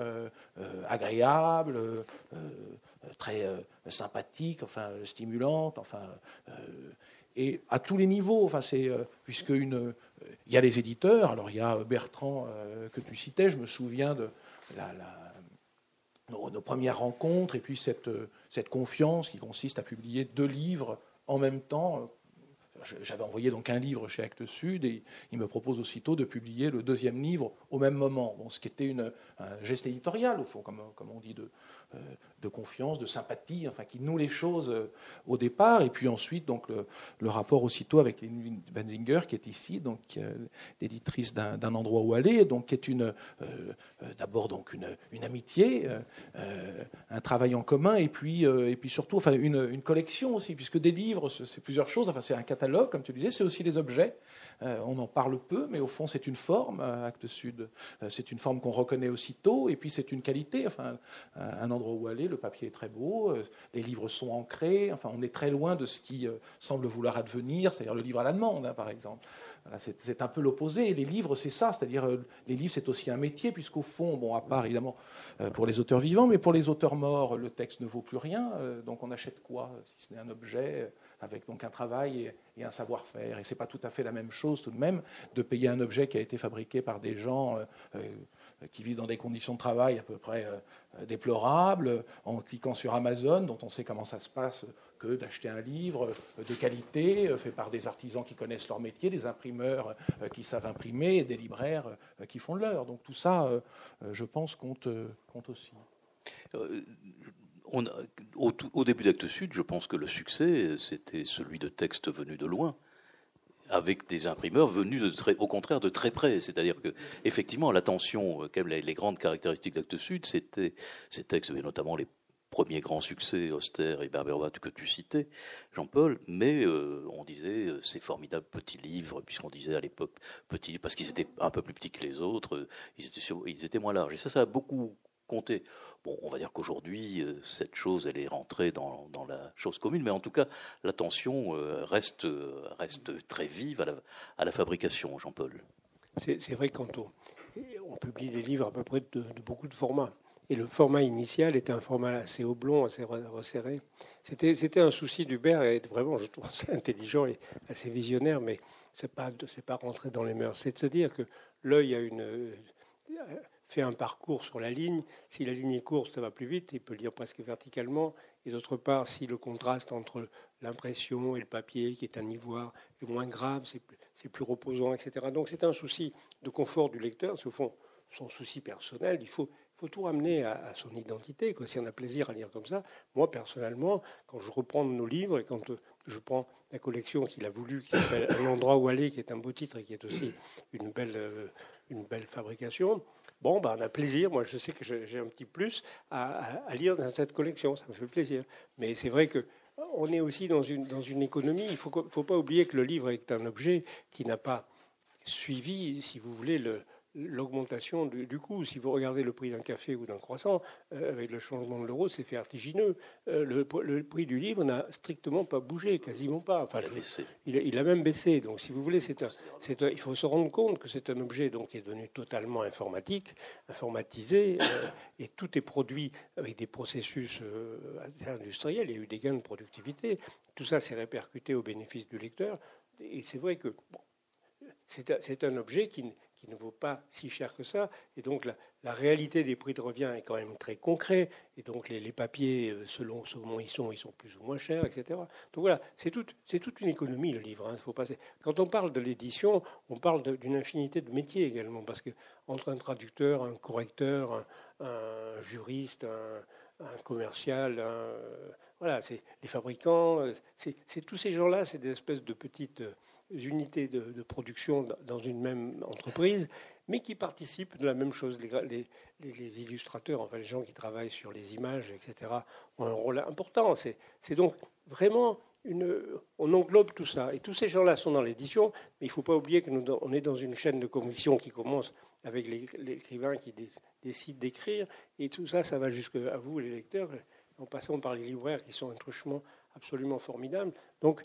agréable, euh, très euh, sympathique, enfin stimulante, enfin euh, et à tous les niveaux. Enfin, c'est puisque une, il y a les éditeurs. Alors il y a Bertrand que tu citais. Je me souviens de nos, nos, premières rencontres et puis cette, cette confiance qui consiste à publier deux livres en même temps j'avais envoyé donc un livre chez Actes Sud et il me propose aussitôt de publier le deuxième livre au même moment. Ce qui était une, un geste éditorial, au fond, comme, comme on dit, de, euh, de confiance, de sympathie, enfin, qui noue les choses euh, au départ. Et puis ensuite, donc, le, le rapport aussitôt avec Lynn Benzinger, qui est ici, donc euh, l'éditrice d'un endroit où aller, donc qui est une d'abord donc une, une amitié, un travail en commun, et puis et puis surtout, enfin, une, une collection aussi, puisque des livres, c'est plusieurs choses. Enfin, c'est un catalogue, comme tu disais, c'est aussi des objets. on en parle peu, mais au fond, c'est une forme, Actes Sud. c'est une forme qu'on reconnaît aussitôt, et puis c'est une qualité. Enfin, un endroit où aller, le papier est très beau, les livres sont ancrés. Enfin, on est très loin de ce qui semble vouloir advenir, c'est-à-dire le livre à la demande, hein, par exemple. c'est un peu l'opposé. Les livres, c'est ça, c'est-à-dire les livres, c'est aussi un métier, puisqu'au fond, bon, à part évidemment pour les auteurs vivants, mais pour les auteurs morts, le texte ne vaut plus rien. donc on achète quoi, si ce n'est un objet avec donc un travail et, un savoir-faire. Et ce n'est pas tout à fait la même chose tout de même de payer un objet qui a été fabriqué par des gens euh, euh, qui vivent dans des conditions de travail à peu près euh, déplorables, en cliquant sur Amazon, dont on sait comment ça se passe, que d'acheter un livre de qualité, fait par des artisans qui connaissent leur métier, des imprimeurs qui savent imprimer, et des libraires qui font leur. Donc tout ça, je pense, compte, compte aussi au, début d'Actes Sud, je pense que le succès, c'était celui de textes venus de loin, avec des imprimeurs venus au contraire de très près. C'est-à-dire que, effectivement, l'attention, euh, les, les, grandes caractéristiques d'Actes Sud, c'était ces textes, mais notamment les premiers grands succès, Auster et Berbervat que tu citais, Jean-Paul, mais euh, on disait euh, ces formidables petits livres, puisqu'on disait à l'époque petits, parce qu'ils étaient un peu plus petits que les autres, ils étaient moins larges. Et ça, ça a beaucoup compté. Bon, on va dire qu'aujourd'hui, euh, cette chose, elle est rentrée dans, la chose commune, mais en tout cas, l'attention euh, reste, euh, reste très vive à la, fabrication, Jean-Paul. C'est vrai quand on, on, publie des livres à peu près de, beaucoup de formats. Et le format initial était un format assez oblong, assez resserré. C'était un souci d'Hubert, et vraiment, je trouve ça intelligent et assez visionnaire, mais ce n'est pas, pas rentré dans les mœurs. C'est de se dire que l'œil a une fait un parcours sur la ligne. Si la ligne est courte, ça va plus vite, il peut lire presque verticalement. Et d'autre part, si le contraste entre l'impression et le papier, qui est un ivoire, est moins grave, c'est plus, reposant, etc. Donc c'est un souci de confort du lecteur. C'est au fond son souci personnel. Il faut, tout ramener à, son identité. Quoi. Si on a plaisir à lire comme ça, moi personnellement, quand je reprends nos livres et quand je prends la collection qu'il a voulu, qui s'appelle Un endroit où aller, qui est un beau titre et qui est aussi une belle, euh, une belle fabrication, Bon, ben, on a plaisir. Moi, je sais que j'ai un petit plus à, lire dans cette collection. Ça me fait plaisir. Mais c'est vrai que on est aussi dans une, dans une économie. Il ne faut, faut, pas oublier que le livre est un objet qui n'a pas suivi, si vous voulez, le, l'augmentation du, coût. Si vous regardez le prix d'un café ou d'un croissant, euh, avec le changement de l'euro, c'est vertigineux. Euh, le, prix du livre n'a strictement pas bougé, quasiment pas. Enfin, il, a même baissé. Donc, si vous voulez, c'est il faut se rendre compte que c'est un objet donc, qui est devenu totalement informatique, informatisé, euh, et tout est produit avec des processus industriels. Il y a eu des gains de productivité. Tout ça s'est répercuté au bénéfice du lecteur. Et c'est vrai que c'est un objet qui qui ne vaut pas si cher que ça. Et donc la, réalité des prix de revient est quand même très concret. Et donc les, papiers, euh, selon comment ils sont, ils sont plus ou moins chers, etc. Donc voilà, c'est toute, toute une économie le livre. Hein, faut passer. Quand on parle de l'édition, on parle d'une infinité de métiers également, parce que entre un traducteur, un correcteur, un, juriste, un, commercial, voilà, c'est les fabricants, euh, tous ces gens-là, c'est des espèces de petites unités de, production dans une même entreprise, mais qui participent de la même chose. Les, illustrateurs, enfin les gens qui travaillent sur les images, etc., ont un rôle important. C'est donc vraiment une, on englobe tout ça. Et tous ces gens-là sont dans l'édition, mais il ne faut pas oublier que nous, on est dans une chaîne de conviction qui commence avec l'écrivain qui décide d'écrire, et tout ça, ça va jusqu'à vous, les lecteurs, en passant par les libraires qui sont un truchement absolument formidable. Donc,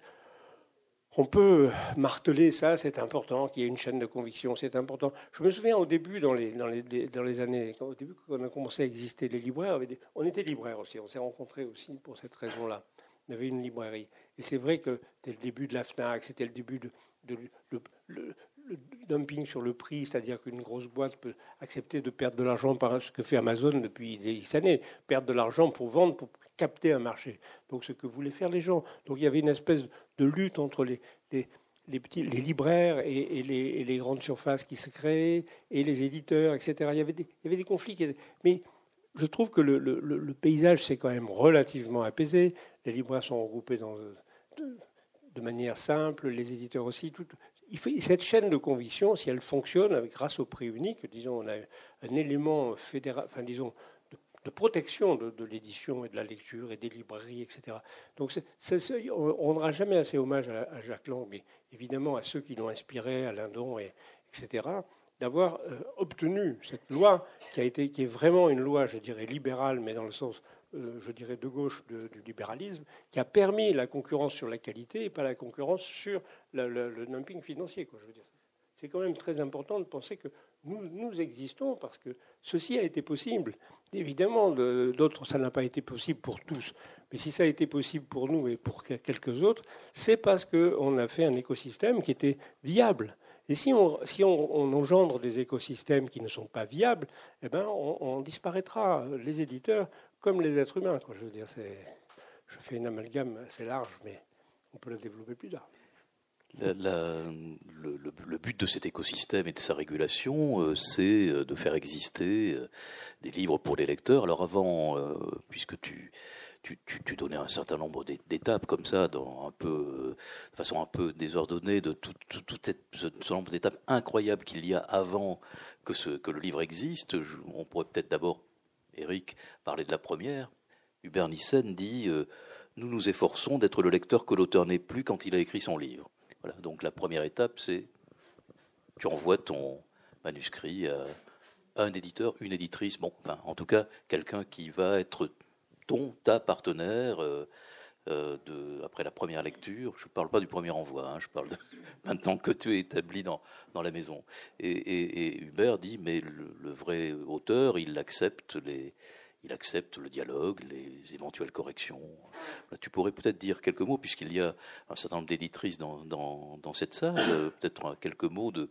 on peut marteler ça, c'est important, qu'il y ait une chaîne de conviction, c'est important. Je me souviens au début, dans les, années, au début, quand on a commencé à exister, les libraires, on était libraires aussi, on s'est rencontrés aussi pour cette raison-là. On avait une librairie. Et c'est vrai que c'était le début de la FNAC, c'était le début de, le, dumping sur le prix, c'est-à-dire qu'une grosse boîte peut accepter de perdre de l'argent par ce que fait Amazon depuis des années, perdre de l'argent pour vendre, pour capter un marché. Donc ce que voulaient faire les gens. Donc il y avait une espèce de lutte entre les, les, petits, les libraires et, les, grandes surfaces qui se créaient, et les éditeurs, etc. Il y avait des, il y avait des conflits. Mais je trouve que le, le, paysage s'est quand même relativement apaisé. Les libraires sont regroupés dans, de, de manière simple, les éditeurs aussi. Tout, cette chaîne de conviction, si elle fonctionne grâce au prix unique, disons, on a un élément fédéral, enfin, disons, de protection de, l'édition et de la lecture et des librairies, etc. Donc on ne rend jamais assez hommage à, Jacques Lang, mais évidemment à ceux qui l'ont inspiré, à Lindon, et, etc., d'avoir euh, obtenu cette loi qui, a été, qui est vraiment une loi, je dirais, libérale, mais dans le sens, euh, je dirais, de gauche du libéralisme, qui a permis la concurrence sur la qualité et pas la concurrence sur le, dumping financier. Je veux dire. C'est quand même très important de penser que nous existons parce que ceci a été possible. Évidemment, d'autres, ça n'a pas été possible pour tous. Mais si ça a été possible pour nous et pour quelques autres, c'est parce qu'on a fait un écosystème qui était viable. Et si on, engendre des écosystèmes qui ne sont pas viables, eh ben on, disparaîtra, les éditeurs comme les êtres humains. Je veux dire, je fais une amalgame assez large, mais on peut la développer plus tard. Le, but de cet écosystème et de sa régulation, euh, c'est euh, de faire exister euh, des livres pour les lecteurs. Alors avant, puisque tu, tu, donnais un certain nombre d'étapes comme ça, dans un peu, de façon un peu désordonnée, de tout, tout, ce nombre d'étapes incroyables qu'il y a avant que, ce, que le livre existe. on pourrait peut-être d'abord, Eric, parler de la première. Hubert Nissen dit Nous nous efforçons d'être le lecteur que l'auteur n'est plus quand il a écrit son livre. Donc la première étape, c'est tu envoies ton manuscrit à un éditeur, une éditrice, bon, enfin, en tout cas, quelqu'un qui va être ton, ta partenaire euh, euh, après la première lecture. Je ne parle pas du premier envoi, hein, je parle de, maintenant que tu es établi dans, dans la maison. Et, Hubert dit, mais le, vrai auteur, il accepte les, il accepte le dialogue, les éventuelles corrections. tu pourrais peut-être dire quelques mots, puisqu'il y a un certain nombre d'éditrices dans, dans, dans, cette salle, euh, peut-être quelques mots de,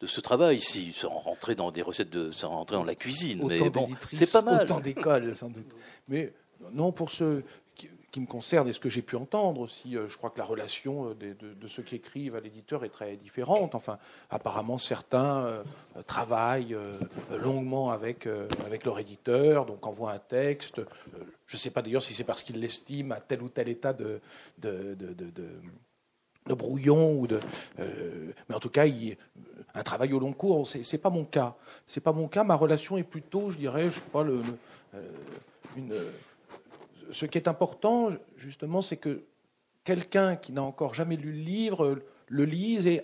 de ce travail, ici, sans rentrer dans des recettes, de, sans rentrer dans la cuisine. mais bon, c'est pas mal. Autant d'écoles, sans doute. Mais non, pour ceux qui, me concernent et ce que j'ai pu entendre aussi, euh, je crois que la relation euh, de, ceux qui écrivent à l'éditeur est très différente. Enfin, apparemment, certains euh, travaillent longuement avec, avec leur éditeur, donc envoient un texte. je ne sais pas d'ailleurs si c'est parce qu'ils l'estiment à tel ou tel état de, de, de brouillon ou de mais en tout cas un travail au long cours c'est n'est pas mon cas c'est pas mon cas ma relation est plutôt je dirais je crois le, une ce qui est important, justement, c'est que quelqu'un qui n'a encore jamais lu le livre le lise et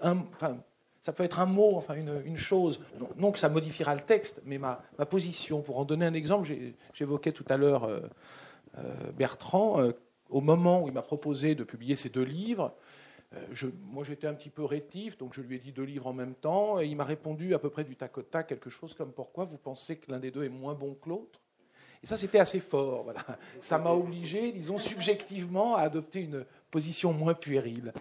ça peut être un mot, enfin une, chose. Non, que ça modifiera le texte, mais ma, position. Pour en donner un exemple, j'évoquais tout à l'heure euh, euh, Bertrand. Euh, au moment où il m'a proposé de publier ces deux livres, moi j'étais un petit peu rétif, donc je lui ai dit deux livres en même temps, et il m'a répondu à peu près du tac au tac quelque chose comme pourquoi vous pensez que l'un des deux est moins bon que l'autre? Et ça, c'était assez fort. Voilà. Ça m'a obligé, disons, subjectivement, à adopter une position moins puérile.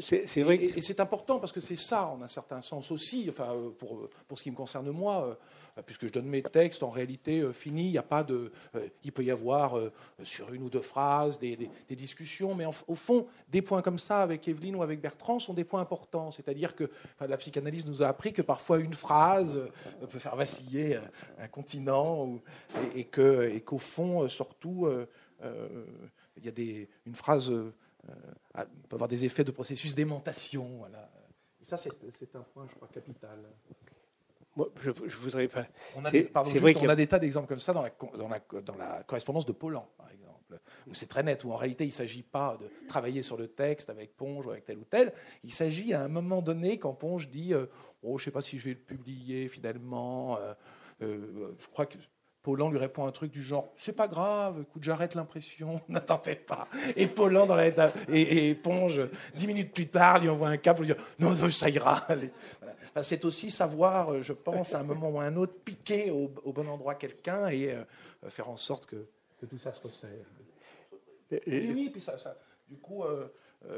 C'est vrai. Et, c'est important parce que c'est ça, en un certain sens aussi, enfin, euh, pour, pour ce qui me concerne moi, euh, puisque je donne mes textes en réalité euh, finis, il n'y a pas de. il peut y avoir sur une ou deux phrases des, des, discussions, mais au fond, des points comme ça avec Evelyne ou avec Bertrand sont des points importants. C'est-à-dire que la psychanalyse nous a appris que parfois une phrase peut faire vaciller un, continent, et, que, et qu'au fond, surtout, il y a des, une phrase euh, peut avoir des effets de processus d'aimantation. Voilà. Et ça, c'est un point, je crois, capital. Moi, je, voudrais. on a, des, vrai qu'il a des tas d'exemples comme ça dans la, dans, la, dans la, correspondance de Paulan, par exemple, où c'est très net, où en réalité il ne s'agit pas de travailler sur le texte avec Ponge ou avec tel ou tel. Il s'agit à un moment donné, quand Ponge dit euh, Oh, je ne sais pas si je vais le publier finalement, euh, je crois que Paulan lui répond un truc du genre C'est pas grave, écoute, j'arrête l'impression, ne t'en fais pas. Et Paulan, dans la, et, et Ponge, dix minutes plus tard, lui envoie un câble pour lui dire Non, non, ça ira. c'est aussi savoir, euh, je pense, à un moment ou à un autre, piquer au, bon endroit quelqu'un et euh, faire en sorte que, tout ça se resserre. Et, oui, puis ça, ça du coup, euh, euh,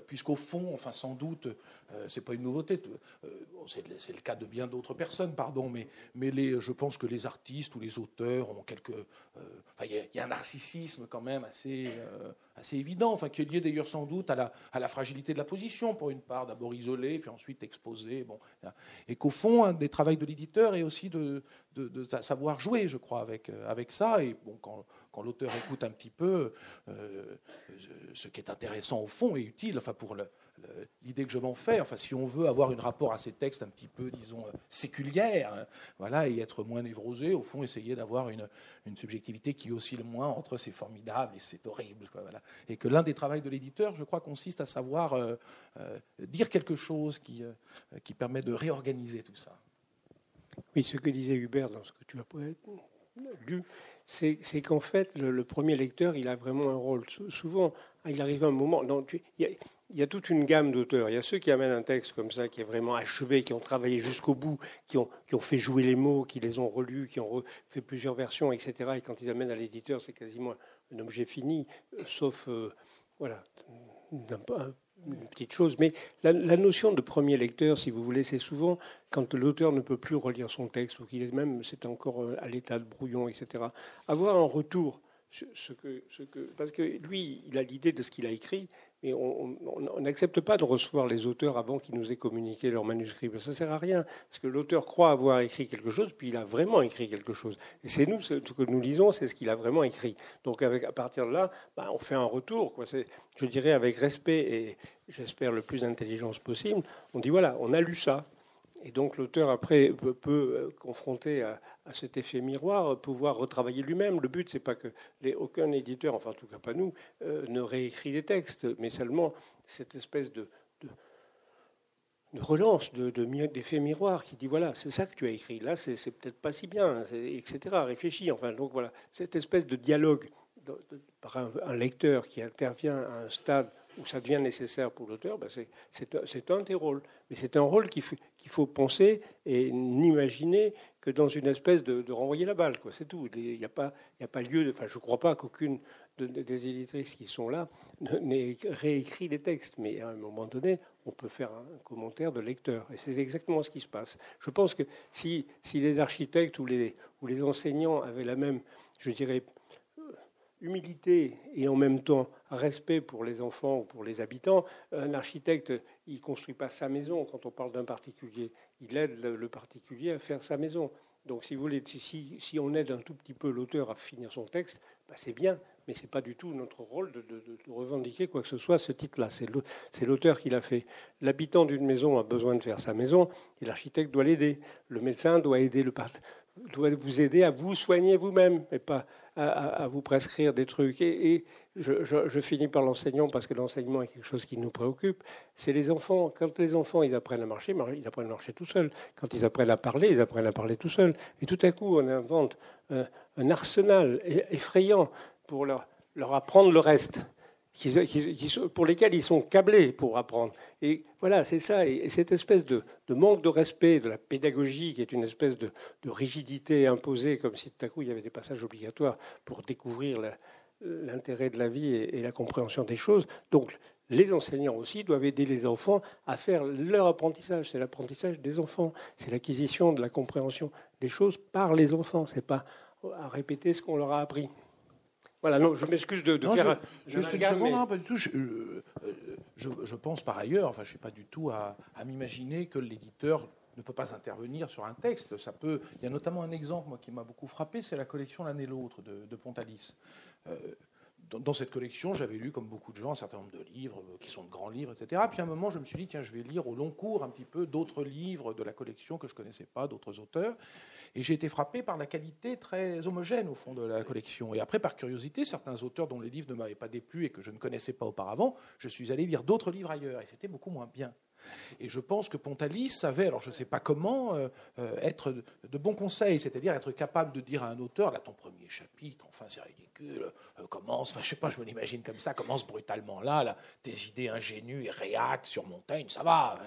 puisqu'au fond, enfin sans doute, euh, c'est pas une nouveauté. Euh, c'est le cas de bien d'autres personnes, pardon, mais, mais les, je pense que les artistes ou les auteurs ont quelques. Il y, a un narcissisme quand même assez, assez évident, enfin qui est lié d'ailleurs sans doute à la, à la fragilité de la position, pour une part, d'abord isolé, puis ensuite exposé. Bon, et qu'au fond, un des travaux de l'éditeur est aussi de, de, savoir jouer, je crois, avec, avec ça. Et bon, quand, quand l'auteur écoute un petit peu, ce qui est intéressant au fond et utile, enfin pour l'idée que je m'en fais, enfin, si on veut avoir un rapport à ces textes un petit peu, disons, séculière, hein, voilà, et être moins névrosé, au fond, essayer d'avoir une, subjectivité qui oscille moins entre c'est formidable et c'est horrible, voilà. Et que l'un des travaux de l'éditeur, je crois, consiste à savoir euh, euh, dire quelque chose qui, euh, qui permet de réorganiser tout ça. Oui, ce que disait Hubert dans ce que tu as lu, c'est qu'en fait, le, premier lecteur, il a vraiment un rôle. Souvent, il arrive un moment. il, y a, toute une gamme d'auteurs. Il y a ceux qui amènent un texte comme ça, qui est vraiment achevé, qui ont travaillé jusqu'au bout, qui ont, fait jouer les mots, qui les ont relus, qui ont fait plusieurs versions, etc. Et quand ils amènent à l'éditeur, c'est quasiment un objet fini, euh, sauf euh, voilà, une petite chose, mais la, notion de premier lecteur, si vous voulez, c'est souvent quand l'auteur ne peut plus relire son texte ou qu'il est même, c'est encore euh, à l'état de brouillon, etc. Avoir un retour, parce que lui, il a l'idée de ce qu'il a écrit, et on n'accepte pas de recevoir les auteurs avant qu'ils nous aient communiqué leur manuscrit. Ça ne sert à rien, parce que l'auteur croit avoir écrit quelque chose, puis il a vraiment écrit quelque chose. Et c'est nous, ce que nous lisons, c'est ce qu'il a vraiment écrit. Donc à partir de là, bah, on fait un retour, je dirais avec respect et j'espère le plus intelligence possible, on dit voilà, on a lu ça, et donc l'auteur, après, peut, euh, confronter à, cet effet miroir, pouvoir retravailler lui-même. Le but, c'est pas que aucun éditeur, enfin en tout cas pas nous, euh, ne réécrit les textes, mais seulement cette espèce de, relance, de, d'effet miroir qui dit voilà, c'est ça que tu as écrit. Là, c'est, peut-être pas si bien, etc. Réfléchis. Enfin, donc voilà, cette espèce de dialogue par un lecteur qui intervient à un stade où ça devient nécessaire pour l'auteur, ben c'est un des rôles. Mais c'est un rôle qu'il faut, penser et n'imaginer que dans une espèce de, renvoyer la balle. C'est tout. Il n'y a, pas, a pas lieu. De, enfin, je ne crois pas qu'aucune des éditrices qui sont là n'ait réécrit les textes. Mais à un moment donné, on peut faire un commentaire de lecteur. Et c'est exactement ce qui se passe. Je pense que si, si les architectes ou les, ou les enseignants avaient la même, je dirais, humilité et en même temps respect pour les enfants ou pour les habitants. Un architecte, il ne construit pas sa maison quand on parle d'un particulier. Il aide le particulier à faire sa maison. Donc si, vous voulez, si, on aide un tout petit peu l'auteur à finir son texte, bah, c'est bien, mais ce n'est pas du tout notre rôle de, revendiquer quoi que ce soit ce titre-là. C'est l'auteur qui l'a fait. L'habitant d'une maison a besoin de faire sa maison et l'architecte doit l'aider. Le médecin doit aider le doit vous aider à vous soigner vous-même, et pas à, vous prescrire des trucs. Et, je, finis par l'enseignant parce que l'enseignement est quelque chose qui nous préoccupe. C'est les enfants. Quand les enfants ils apprennent à marcher, ils apprennent à marcher tout seuls. Quand ils apprennent à parler, ils apprennent à parler tout seuls. Et tout à coup, on invente un, arsenal effrayant pour leur apprendre le reste pour lesquels ils sont câblés pour apprendre. Et voilà, c'est ça. Et cette espèce de, manque de respect de la pédagogie, qui est une espèce de, rigidité imposée, comme si tout à coup il y avait des passages obligatoires pour découvrir l'intérêt de la vie et, la compréhension des choses. Donc, les enseignants aussi doivent aider les enfants à faire leur apprentissage. C'est l'apprentissage des enfants. C'est l'acquisition de la compréhension des choses par les enfants. C'est pas à répéter ce qu'on leur a appris. Voilà, non, je m'excuse de, faire juste une seconde, non, pas du tout. Euh, je, je, pense par ailleurs, enfin, je ne suis pas du tout à, m'imaginer que l'éditeur ne peut pas intervenir sur un texte. Ça peut. Il y a notamment un exemple moi, qui m'a beaucoup frappé, c'est la collection L'un et l'autre de, de Pontalis. Euh, dans, cette collection, j'avais lu, comme beaucoup de gens, un certain nombre de livres euh, qui sont de grands livres, etc. Puis à un moment, je me suis dit, tiens, je vais lire au long cours un petit peu d'autres livres de la collection que je ne connaissais pas, d'autres auteurs. Et j'ai été frappé par la qualité très homogène, au fond, de la collection. Et après, par curiosité, certains auteurs dont les livres ne m'avaient pas déplu et que je ne connaissais pas auparavant, je suis allé lire d'autres livres ailleurs. Et c'était beaucoup moins bien. Et je pense que Pontalis savait, alors je ne sais pas comment, euh, euh, être de, bons conseils, c'est-à-dire être capable de dire à un auteur, là ton premier chapitre, enfin c'est ridicule, euh, commence, enfin je sais pas, je me l'imagine comme ça, commence brutalement là, là, tes idées ingénues et réactes sur Montaigne, ça va.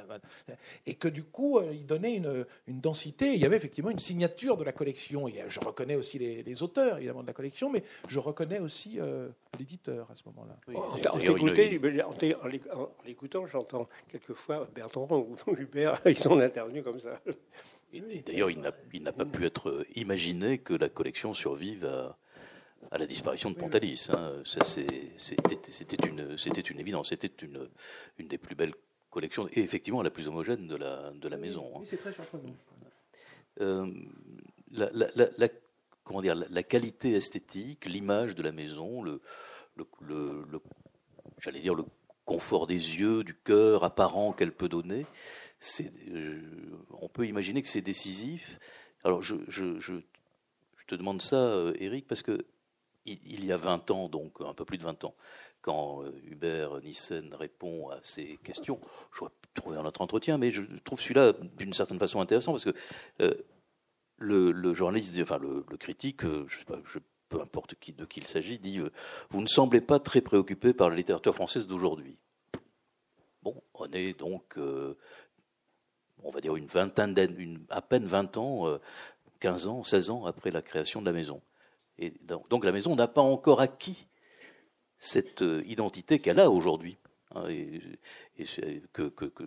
Et que du coup, il donnait une, densité, il y avait effectivement une signature de la collection. je reconnais aussi les, auteurs, évidemment, de la collection, mais je reconnais aussi l'éditeur à ce moment-là. en l'écoutant, j'entends quelquefois Bertrand ou Hubert, ils sont intervenus comme ça. D'ailleurs, il n'a pas pu être imaginé que la collection survive à, la disparition de Pontalis. Hein. C'était une, une évidence, c'était une, une des plus belles collections, et effectivement la plus homogène de la, de la maison. Oui, c'est très surprenant. Euh, la, comment dire, la, qualité esthétique, l'image de la maison, le, le, j'allais dire le confort des yeux, du cœur apparent qu'elle peut donner. Euh, on peut imaginer que c'est décisif. Alors je, je, je, te demande ça, Eric, parce que il, y a 20 ans, donc un peu plus de 20 ans, quand euh, Hubert Nissen répond à ces questions, je vais trouver un autre entretien, mais je trouve celui-là d'une certaine façon intéressant parce que euh, le, journaliste, enfin le, critique, je sais pas, je peu importe de qui il s'agit, dit euh, Vous ne semblez pas très préoccupé par la littérature française d'aujourd'hui. Bon, on est donc, euh, on va dire, une vingtaine d'années, à peine 20 ans, 15 euh, ans, 16 ans après la création de la maison. Et donc, la maison n'a pas encore acquis cette identité qu'elle a aujourd'hui. Hein,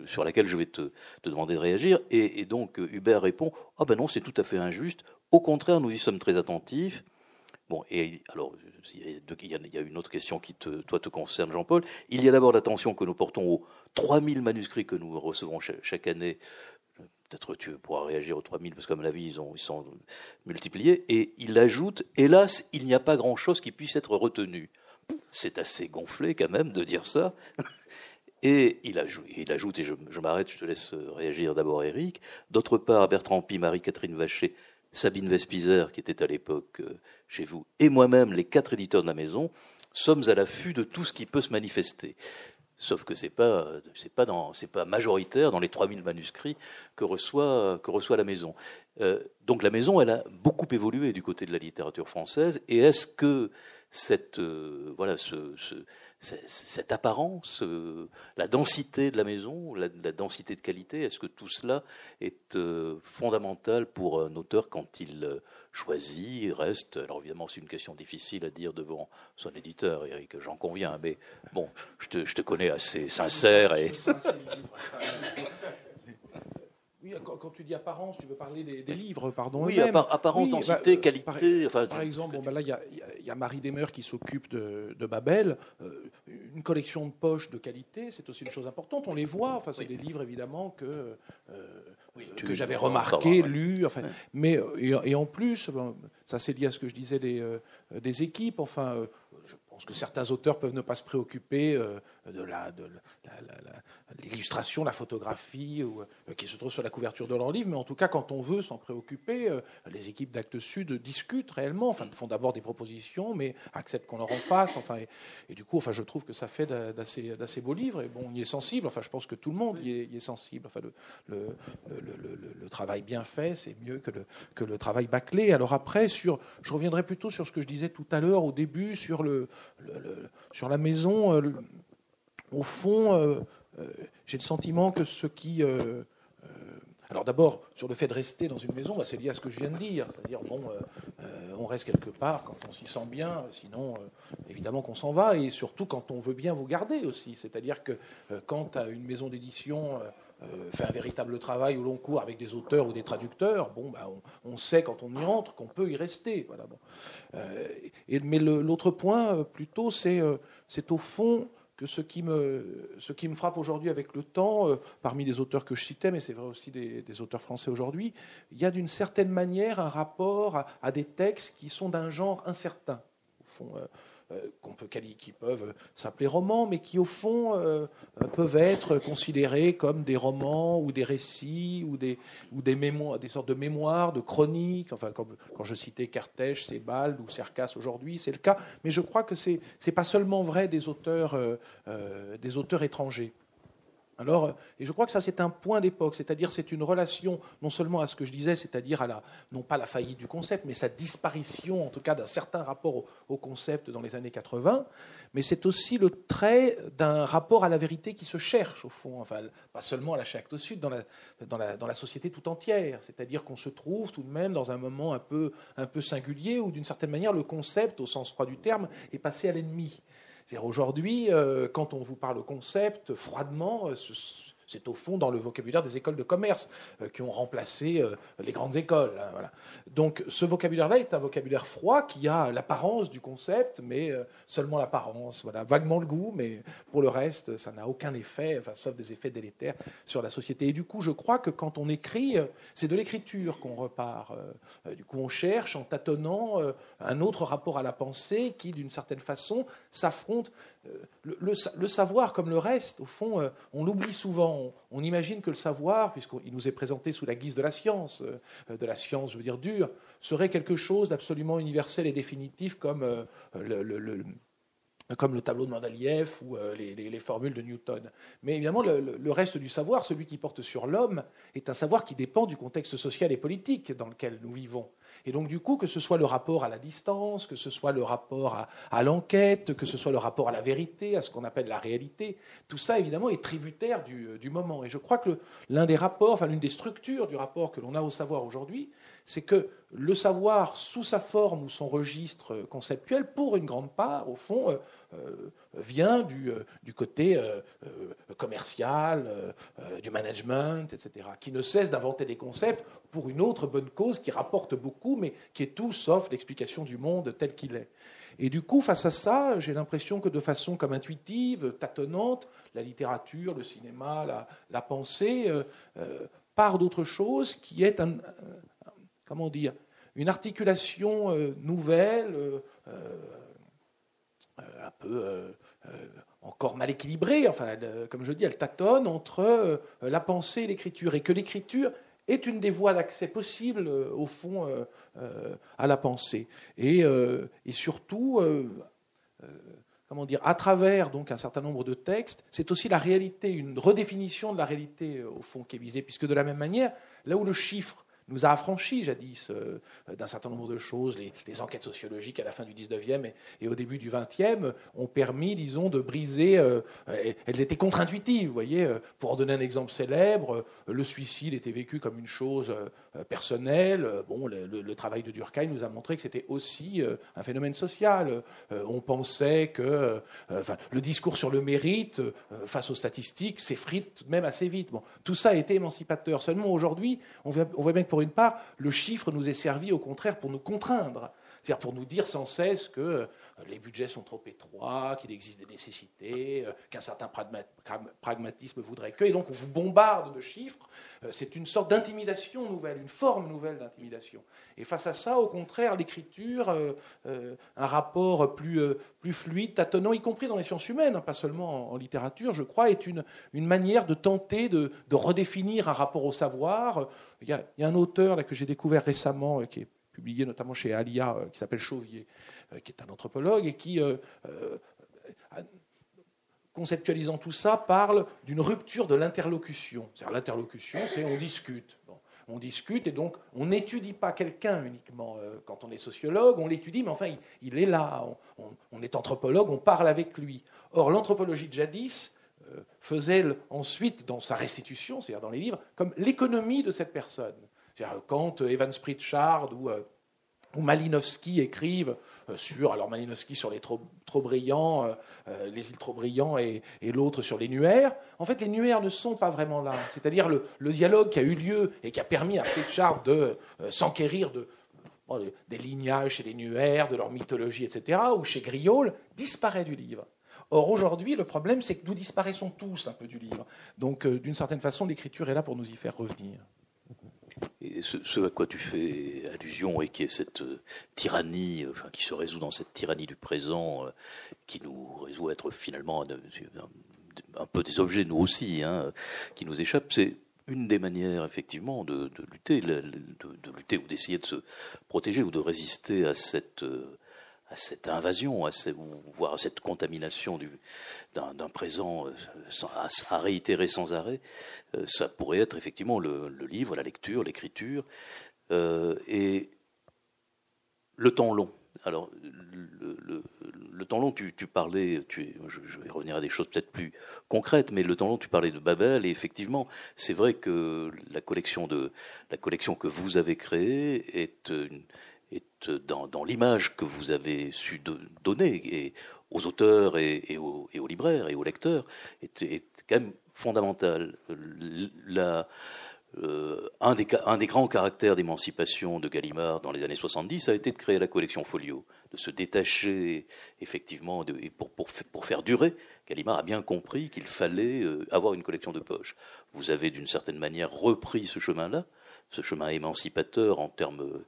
sur laquelle je vais te, demander de réagir. Et, donc Hubert répond Ah ben non, c'est tout à fait injuste. Au contraire, nous y sommes très attentifs. Bon, et alors, il y, a, une autre question qui, te, toi, te concerne, Jean-Paul. Il y a d'abord l'attention que nous portons aux 3000 manuscrits que nous recevons chaque, année. Peut-être tu pourras réagir aux 3000, parce qu'à mon avis, ils, ont, ils sont multipliés. Et il ajoute, hélas, il n'y a pas grand-chose qui puisse être retenu. C'est assez gonflé, quand même, de dire ça. Et il ajoute, il ajoute et je, je m'arrête, je te laisse réagir d'abord, Eric. D'autre part, Bertrand Pi, Marie-Catherine Vacher Sabine Vespizer, qui était à l'époque euh, chez vous, et moi-même, les quatre éditeurs de la maison, sommes à l'affût de tout ce qui peut se manifester. Sauf que ce n'est pas, pas, majoritaire dans les 3000 manuscrits que reçoit, que reçoit la maison. Euh, donc la maison, elle a beaucoup évolué du côté de la littérature française. Et est-ce que cette, euh, voilà, ce, cette apparence, euh, la densité de la maison, la, densité de qualité, est-ce que tout cela est euh, fondamental pour un auteur quand il euh, choisit, reste? Alors évidemment, c'est une question difficile à dire devant son éditeur, Eric, j'en conviens, mais bon, je te, je te connais assez sincère et. Oui, quand, tu dis apparence, tu veux parler des, livres, pardon. Oui, apparence, densité, bah, qualité. Par, exemple, bon, bah là, il y, a Marie Desmeurs qui s'occupe de, de, Babel. Euh, une collection de poches de qualité, c'est aussi une chose importante. On les voit. Enfin, c'est des livres évidemment que euh, que j'avais remarqué, lu. Enfin, mais et, en plus, ça c'est lié à ce que je disais des, euh, des équipes. Enfin, je pense que certains auteurs peuvent ne pas se préoccuper de la, de l'illustration, la, photographie ou, euh, qui se trouve sur la couverture de leur livre, mais en tout cas, quand on veut s'en préoccuper, euh, les équipes d'Actes Sud discutent réellement, enfin, font d'abord des propositions, mais acceptent qu'on leur en fasse. Enfin, et, du coup, enfin, je trouve que ça fait d'assez, beaux livres, et bon, on y est sensible, enfin, je pense que tout le monde y est, sensible. Enfin, le, travail bien fait, c'est mieux que le, que le travail bâclé. Alors après, sur, je reviendrai plutôt sur ce que je disais tout à l'heure, au début, sur, le, sur la maison. Euh, au fond, euh, euh, j'ai le sentiment que ce qui. Euh, alors d'abord, sur le fait de rester dans une maison, bah, c'est lié à ce que je viens de dire. C'est-à-dire, bon, on reste quelque part quand on s'y sent bien, sinon, évidemment qu'on s'en va, et surtout quand on veut bien vous garder aussi. C'est-à-dire que quand une maison d'édition fait un véritable travail au long cours avec des auteurs ou des traducteurs, bon, bah, on, sait quand on y entre qu'on peut y rester. Voilà, mais l'autre point, plutôt, c'est au fond que ce qui me, frappe aujourd'hui avec le temps, euh, parmi les auteurs que je citais, mais c'est vrai aussi des, auteurs français aujourd'hui, il y a d'une certaine manière un rapport à, des textes qui sont d'un genre incertain. Euh, qu'on peut qui peuvent s'appeler romans, mais qui au fond euh, peuvent être considérés comme des romans ou des récits ou des ou des mémoires, des sortes de mémoires, de chroniques. Enfin, quand je citais Cartège, Sebald ou Cercas aujourd'hui, c'est le cas. Mais je crois que c'est c'est pas seulement vrai des auteurs euh, des auteurs étrangers. Alors, euh, et je crois que ça, c'est un point d'époque, c'est-à-dire c'est une relation non seulement à ce que je disais, c'est-à-dire à la, non pas la faillite du concept, mais sa disparition, en tout cas d'un certain rapport au, concept dans les années 80, mais c'est aussi le trait d'un rapport à la vérité qui se cherche, au fond, enfin, pas seulement à la Actes Sud, dans la, dans, la, dans la société tout entière, c'est-à-dire qu'on se trouve tout de même dans un moment un peu, un peu singulier où, d'une certaine manière, le concept, au sens froid du terme, est passé à l'ennemi. Aujourd'hui, euh, quand on vous parle au concept, froidement, euh, C'est au fond dans le vocabulaire des écoles de commerce euh, qui ont remplacé euh, les grandes écoles. Hein. Donc ce vocabulaire-là est un vocabulaire froid qui a l'apparence du concept, mais euh, seulement l'apparence. Voilà, vaguement le goût, mais pour le reste, ça n'a aucun effet, enfin, sauf des effets délétères sur la société. Et du coup, je crois que quand on écrit, c'est de l'écriture qu'on repart. Du coup, on cherche en tâtonnant un autre rapport à la pensée qui, d'une certaine façon, s'affronte. Le, le, savoir, comme le reste, au fond, on l'oublie souvent on, imagine que le savoir, puisqu'il nous est présenté sous la guise de la science, euh, de la science, je veux dire dure, serait quelque chose d'absolument universel et définitif comme euh, le, tableau de Mendeleïev ou euh, les, formules de Newton. Mais évidemment, le, reste du savoir, celui qui porte sur l'homme, est un savoir qui dépend du contexte social et politique dans lequel nous vivons. Et donc, du coup, que ce soit le rapport à la distance, que ce soit le rapport à, l'enquête, que ce soit le rapport à la vérité, à ce qu'on appelle la réalité, tout ça, évidemment, est tributaire du, du moment. Et je crois que l'un des rapports, enfin, l'une des structures du rapport que l'on a au savoir aujourd'hui, c'est que le savoir, sous sa forme ou son registre conceptuel, pour une grande part, au fond, euh, euh, vient du, euh, côté commercial, du management, etc., qui ne cesse d'inventer des concepts pour une autre bonne cause qui rapporte beaucoup, mais qui est tout sauf l'explication du monde tel qu'il est. Et du coup, face à ça, j'ai l'impression que de façon comme intuitive, tâtonnante, la littérature, le cinéma, la, la pensée part d'autre chose qui est un, comment dire, une articulation euh, nouvelle, euh, euh, un peu encore mal équilibrée, enfin, comme je dis, elle tâtonne entre la pensée et l'écriture, et que l'écriture est une des voies d'accès possibles, au fond, à la pensée. Et, et surtout, comment dire, à travers donc un certain nombre de textes, c'est aussi la réalité, une redéfinition de la réalité, au fond, qui est visée, puisque de la même manière, là où le chiffre nous a affranchis jadis euh, d'un certain nombre de choses. Les, enquêtes sociologiques à la fin du 19e et, au début du 20e ont permis, disons, de briser. Euh, elles étaient contre-intuitives, vous voyez. Euh, pour en donner un exemple célèbre, le suicide était vécu comme une chose personnelle. Bon, le, travail de Durkheim nous a montré que c'était aussi un phénomène social. on pensait que enfin, le discours sur le mérite face aux statistiques s'effrite même assez vite. Bon, tout ça a été émancipateur. Seulement aujourd'hui, on on voit bien que pour une part, le chiffre nous est servi au contraire pour nous contraindre. C'est-à-dire pour nous dire sans cesse que euh, les budgets sont trop étroits, qu'il existe des nécessités, euh, qu'un certain pragmatisme voudrait que, et donc on vous bombarde de chiffres. Euh, c'est une sorte d'intimidation nouvelle, une forme nouvelle d'intimidation. Et face à ça, au contraire, l'écriture, un rapport plus, plus fluide, tâtonnant, y compris dans les sciences humaines, hein, pas seulement en, littérature, je crois, est une, une manière de tenter de, redéfinir un rapport au savoir. Il y a, il y a un auteur là, que j'ai découvert récemment, qui est publié notamment chez Alia, euh, qui s'appelle Chauvier, euh, qui est un anthropologue, et qui, euh, conceptualisant tout ça, parle d'une rupture de l'interlocution. C'est-à-dire l'interlocution, c'est on discute. on discute et donc on n'étudie pas quelqu'un uniquement quand on est sociologue, on l'étudie, mais enfin il, est là, on, est anthropologue, on parle avec lui. Or l'anthropologie de jadis faisait ensuite dans sa restitution, c'est-à-dire dans les livres, comme l'économie de cette personne. Quand Evans Pritchard ou, euh, ou Malinowski écrivent euh, sur, alors Malinowski sur les trop, brillants, euh, les îles trop brillants et, l'autre sur les nuaires, en fait les nuaires ne sont pas vraiment là. C'est-à-dire le, dialogue qui a eu lieu et qui a permis à Pritchard de s'enquérir de, des lignages chez les nuaires, de leur mythologie, etc., ou chez Griol, disparaît du livre. Or, aujourd'hui, le problème, c'est que nous disparaissons tous un peu du livre. Donc, d'une certaine façon, l'écriture est là pour nous y faire revenir. Ce, à quoi tu fais allusion et qui est cette euh, tyrannie, qui se résout dans cette tyrannie du présent, euh, qui nous résout être finalement un, peu des objets, nous aussi, hein, qui nous échappent, c'est une des manières, effectivement, de, lutter, de, de, lutter ou d'essayer de se protéger ou de résister à cette euh, à cette invasion, voire à cette contamination d'un présent euh, à, réitérer sans arrêt, euh, ça pourrait être effectivement le, livre, la lecture, l'écriture, euh, et le temps long. Alors, le, temps long, tu, parlais, je, vais revenir à des choses peut-être plus concrètes, mais le temps long, tu parlais de Babel, et effectivement, c'est vrai que la collection, la collection que vous avez créée est une, est dans, l'image que vous avez su donner aux auteurs et, aux, libraires et aux lecteurs est, quand même fondamentale. Euh, un, des, grands caractères d'émancipation de Gallimard dans les années 70 a été de créer la collection Folio, de se détacher effectivement et pour, faire durer. Gallimard a bien compris qu'il fallait euh, avoir une collection de poches. Vous avez d'une certaine manière repris ce chemin-là, ce chemin émancipateur en termes euh,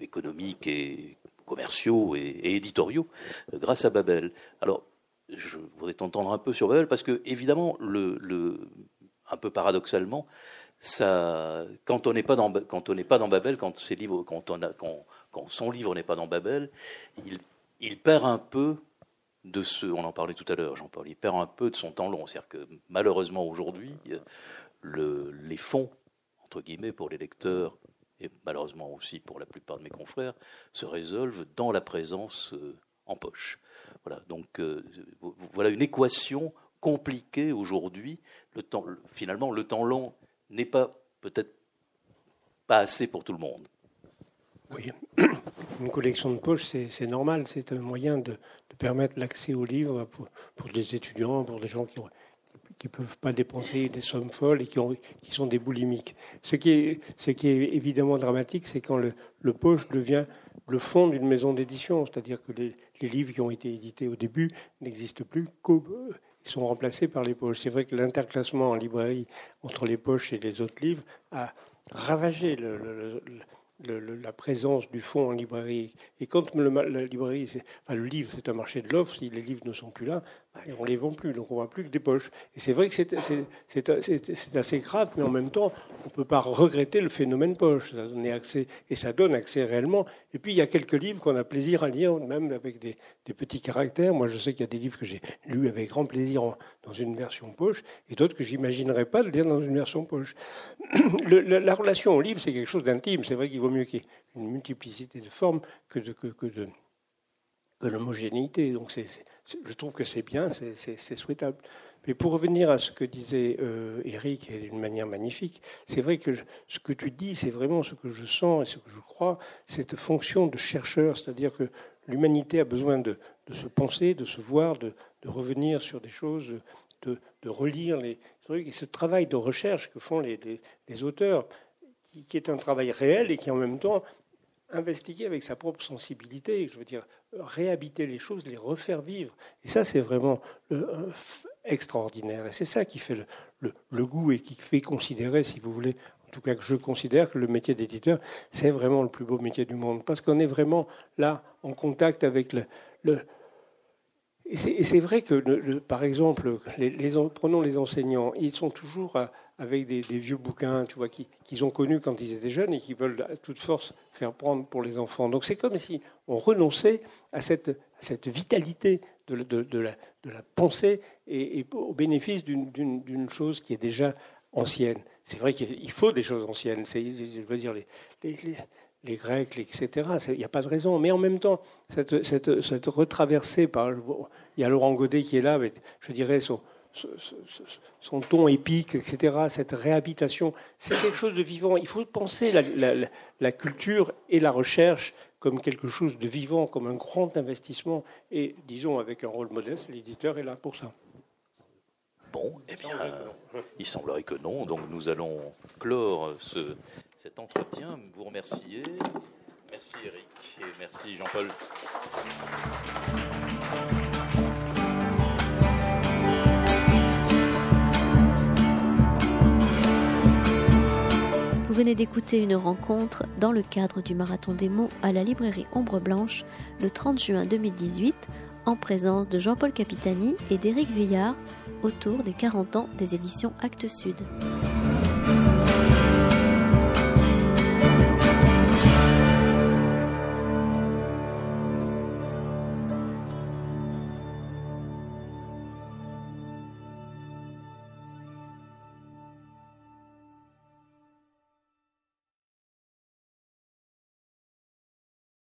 économiques et commerciaux et, éditoriaux, grâce à Babel. Alors, je voudrais t'entendre un peu sur Babel parce que évidemment, un peu paradoxalement, quand on n'est pas dans, Babel, quand ses livres, quand, son livre n'est pas dans Babel, il, perd un peu de ce, on en parlait tout à l'heure, Jean-Paul, il perd un peu de son temps long. C'est-à-dire que malheureusement aujourd'hui, le, les fonds entre guillemets pour les lecteurs et malheureusement aussi pour la plupart de mes confrères se résolvent dans la présence euh, en poche. Voilà, donc euh, voilà une équation compliquée aujourd'hui. Finalement, le temps long n'est pas peut-être pas assez pour tout le monde. Oui, une collection de poches, c'est normal, c'est un moyen de, permettre l'accès aux livres pour, pour, des étudiants, pour des gens qui ne peuvent pas dépenser des sommes folles et qui, ont, qui, sont des boulimiques. Ce qui est, qui évidemment dramatique, c'est quand le, poche devient le fond d'une maison d'édition, c'est-à-dire que les, livres qui ont été édités au début n'existent plus ils sont remplacés par les poches. C'est vrai que l'interclassement en librairie entre les poches et les autres livres a ravagé la présence du fond en librairie. Et quand la librairie, le livre, c'est un marché de l'offre, si les livres ne sont plus là, ben, on ne les vend plus, donc on voit plus que des poches. Et c'est vrai que c'est assez grave, mais en même temps, on ne peut pas regretter le phénomène poche. Ça donne accès, et ça donne accès réellement. Et puis, il y a quelques livres qu'on a plaisir à lire, même avec des, petits caractères. Moi, je sais qu'il y a des livres que j'ai lus avec grand plaisir dans une version poche, et d'autres que j'imaginerais pas de lire dans une version poche. La, la, relation au livre, c'est quelque chose d'intime. C'est vrai qu'il vaut mieux qu'il y ait une multiplicité de formes que de, que, que de que l'homogénéité. Donc c'est, je trouve que c'est bien, c'est, souhaitable. Mais pour revenir à ce que disait euh, Eric, d'une manière magnifique, c'est vrai que ce que tu dis, c'est vraiment ce que je sens et ce que je crois, cette fonction de chercheur, c'est-à-dire que l'humanité a besoin de, se penser, de se voir, de, revenir sur des choses, de, relire les trucs. Et ce travail de recherche que font les, auteurs, qui, est un travail réel et qui en même temps investiguer avec sa propre sensibilité, je veux dire, réhabiter les choses, les refaire vivre. Et ça, c'est vraiment euh, extraordinaire. Et c'est ça qui fait le, goût et qui fait considérer, si vous voulez, en tout cas que je considère que le métier d'éditeur, c'est vraiment le plus beau métier du monde. Parce qu'on est vraiment là, en contact avec le... et c'est vrai que, par exemple, prenons les enseignants, ils sont toujours à, avec des, vieux bouquins, tu vois, qu'ils ont connus quand ils étaient jeunes et qui veulent à toute force faire prendre pour les enfants. Donc c'est comme si on renonçait à cette, cette vitalité de, de, la, de, la, pensée et, au bénéfice d'une chose qui est déjà ancienne. C'est vrai qu'il faut des choses anciennes. Je veux dire, les, les, les, Grecs, etc. Il n'y a pas de raison. Mais en même temps, cette, cette, cette retraversée par. Il y a Laurent Godet qui est là, je dirais son, son ton épique, etc., cette réhabitation, c'est quelque chose de vivant. Il faut penser la, culture et la recherche comme quelque chose de vivant, comme un grand investissement. Et disons, avec un rôle modeste, l'éditeur est là pour ça. Bon, eh bien, il semblerait que non. Donc nous allons clore ce, cet entretien, vous remercier. Merci Eric et merci Jean-Paul. Vous venez d'écouter une rencontre dans le cadre du Marathon des mots à la librairie Ombre Blanche le 30 juin 2018 en présence de Jean-Paul Capitani et d'Éric Villard autour des 40 ans des éditions Actes Sud.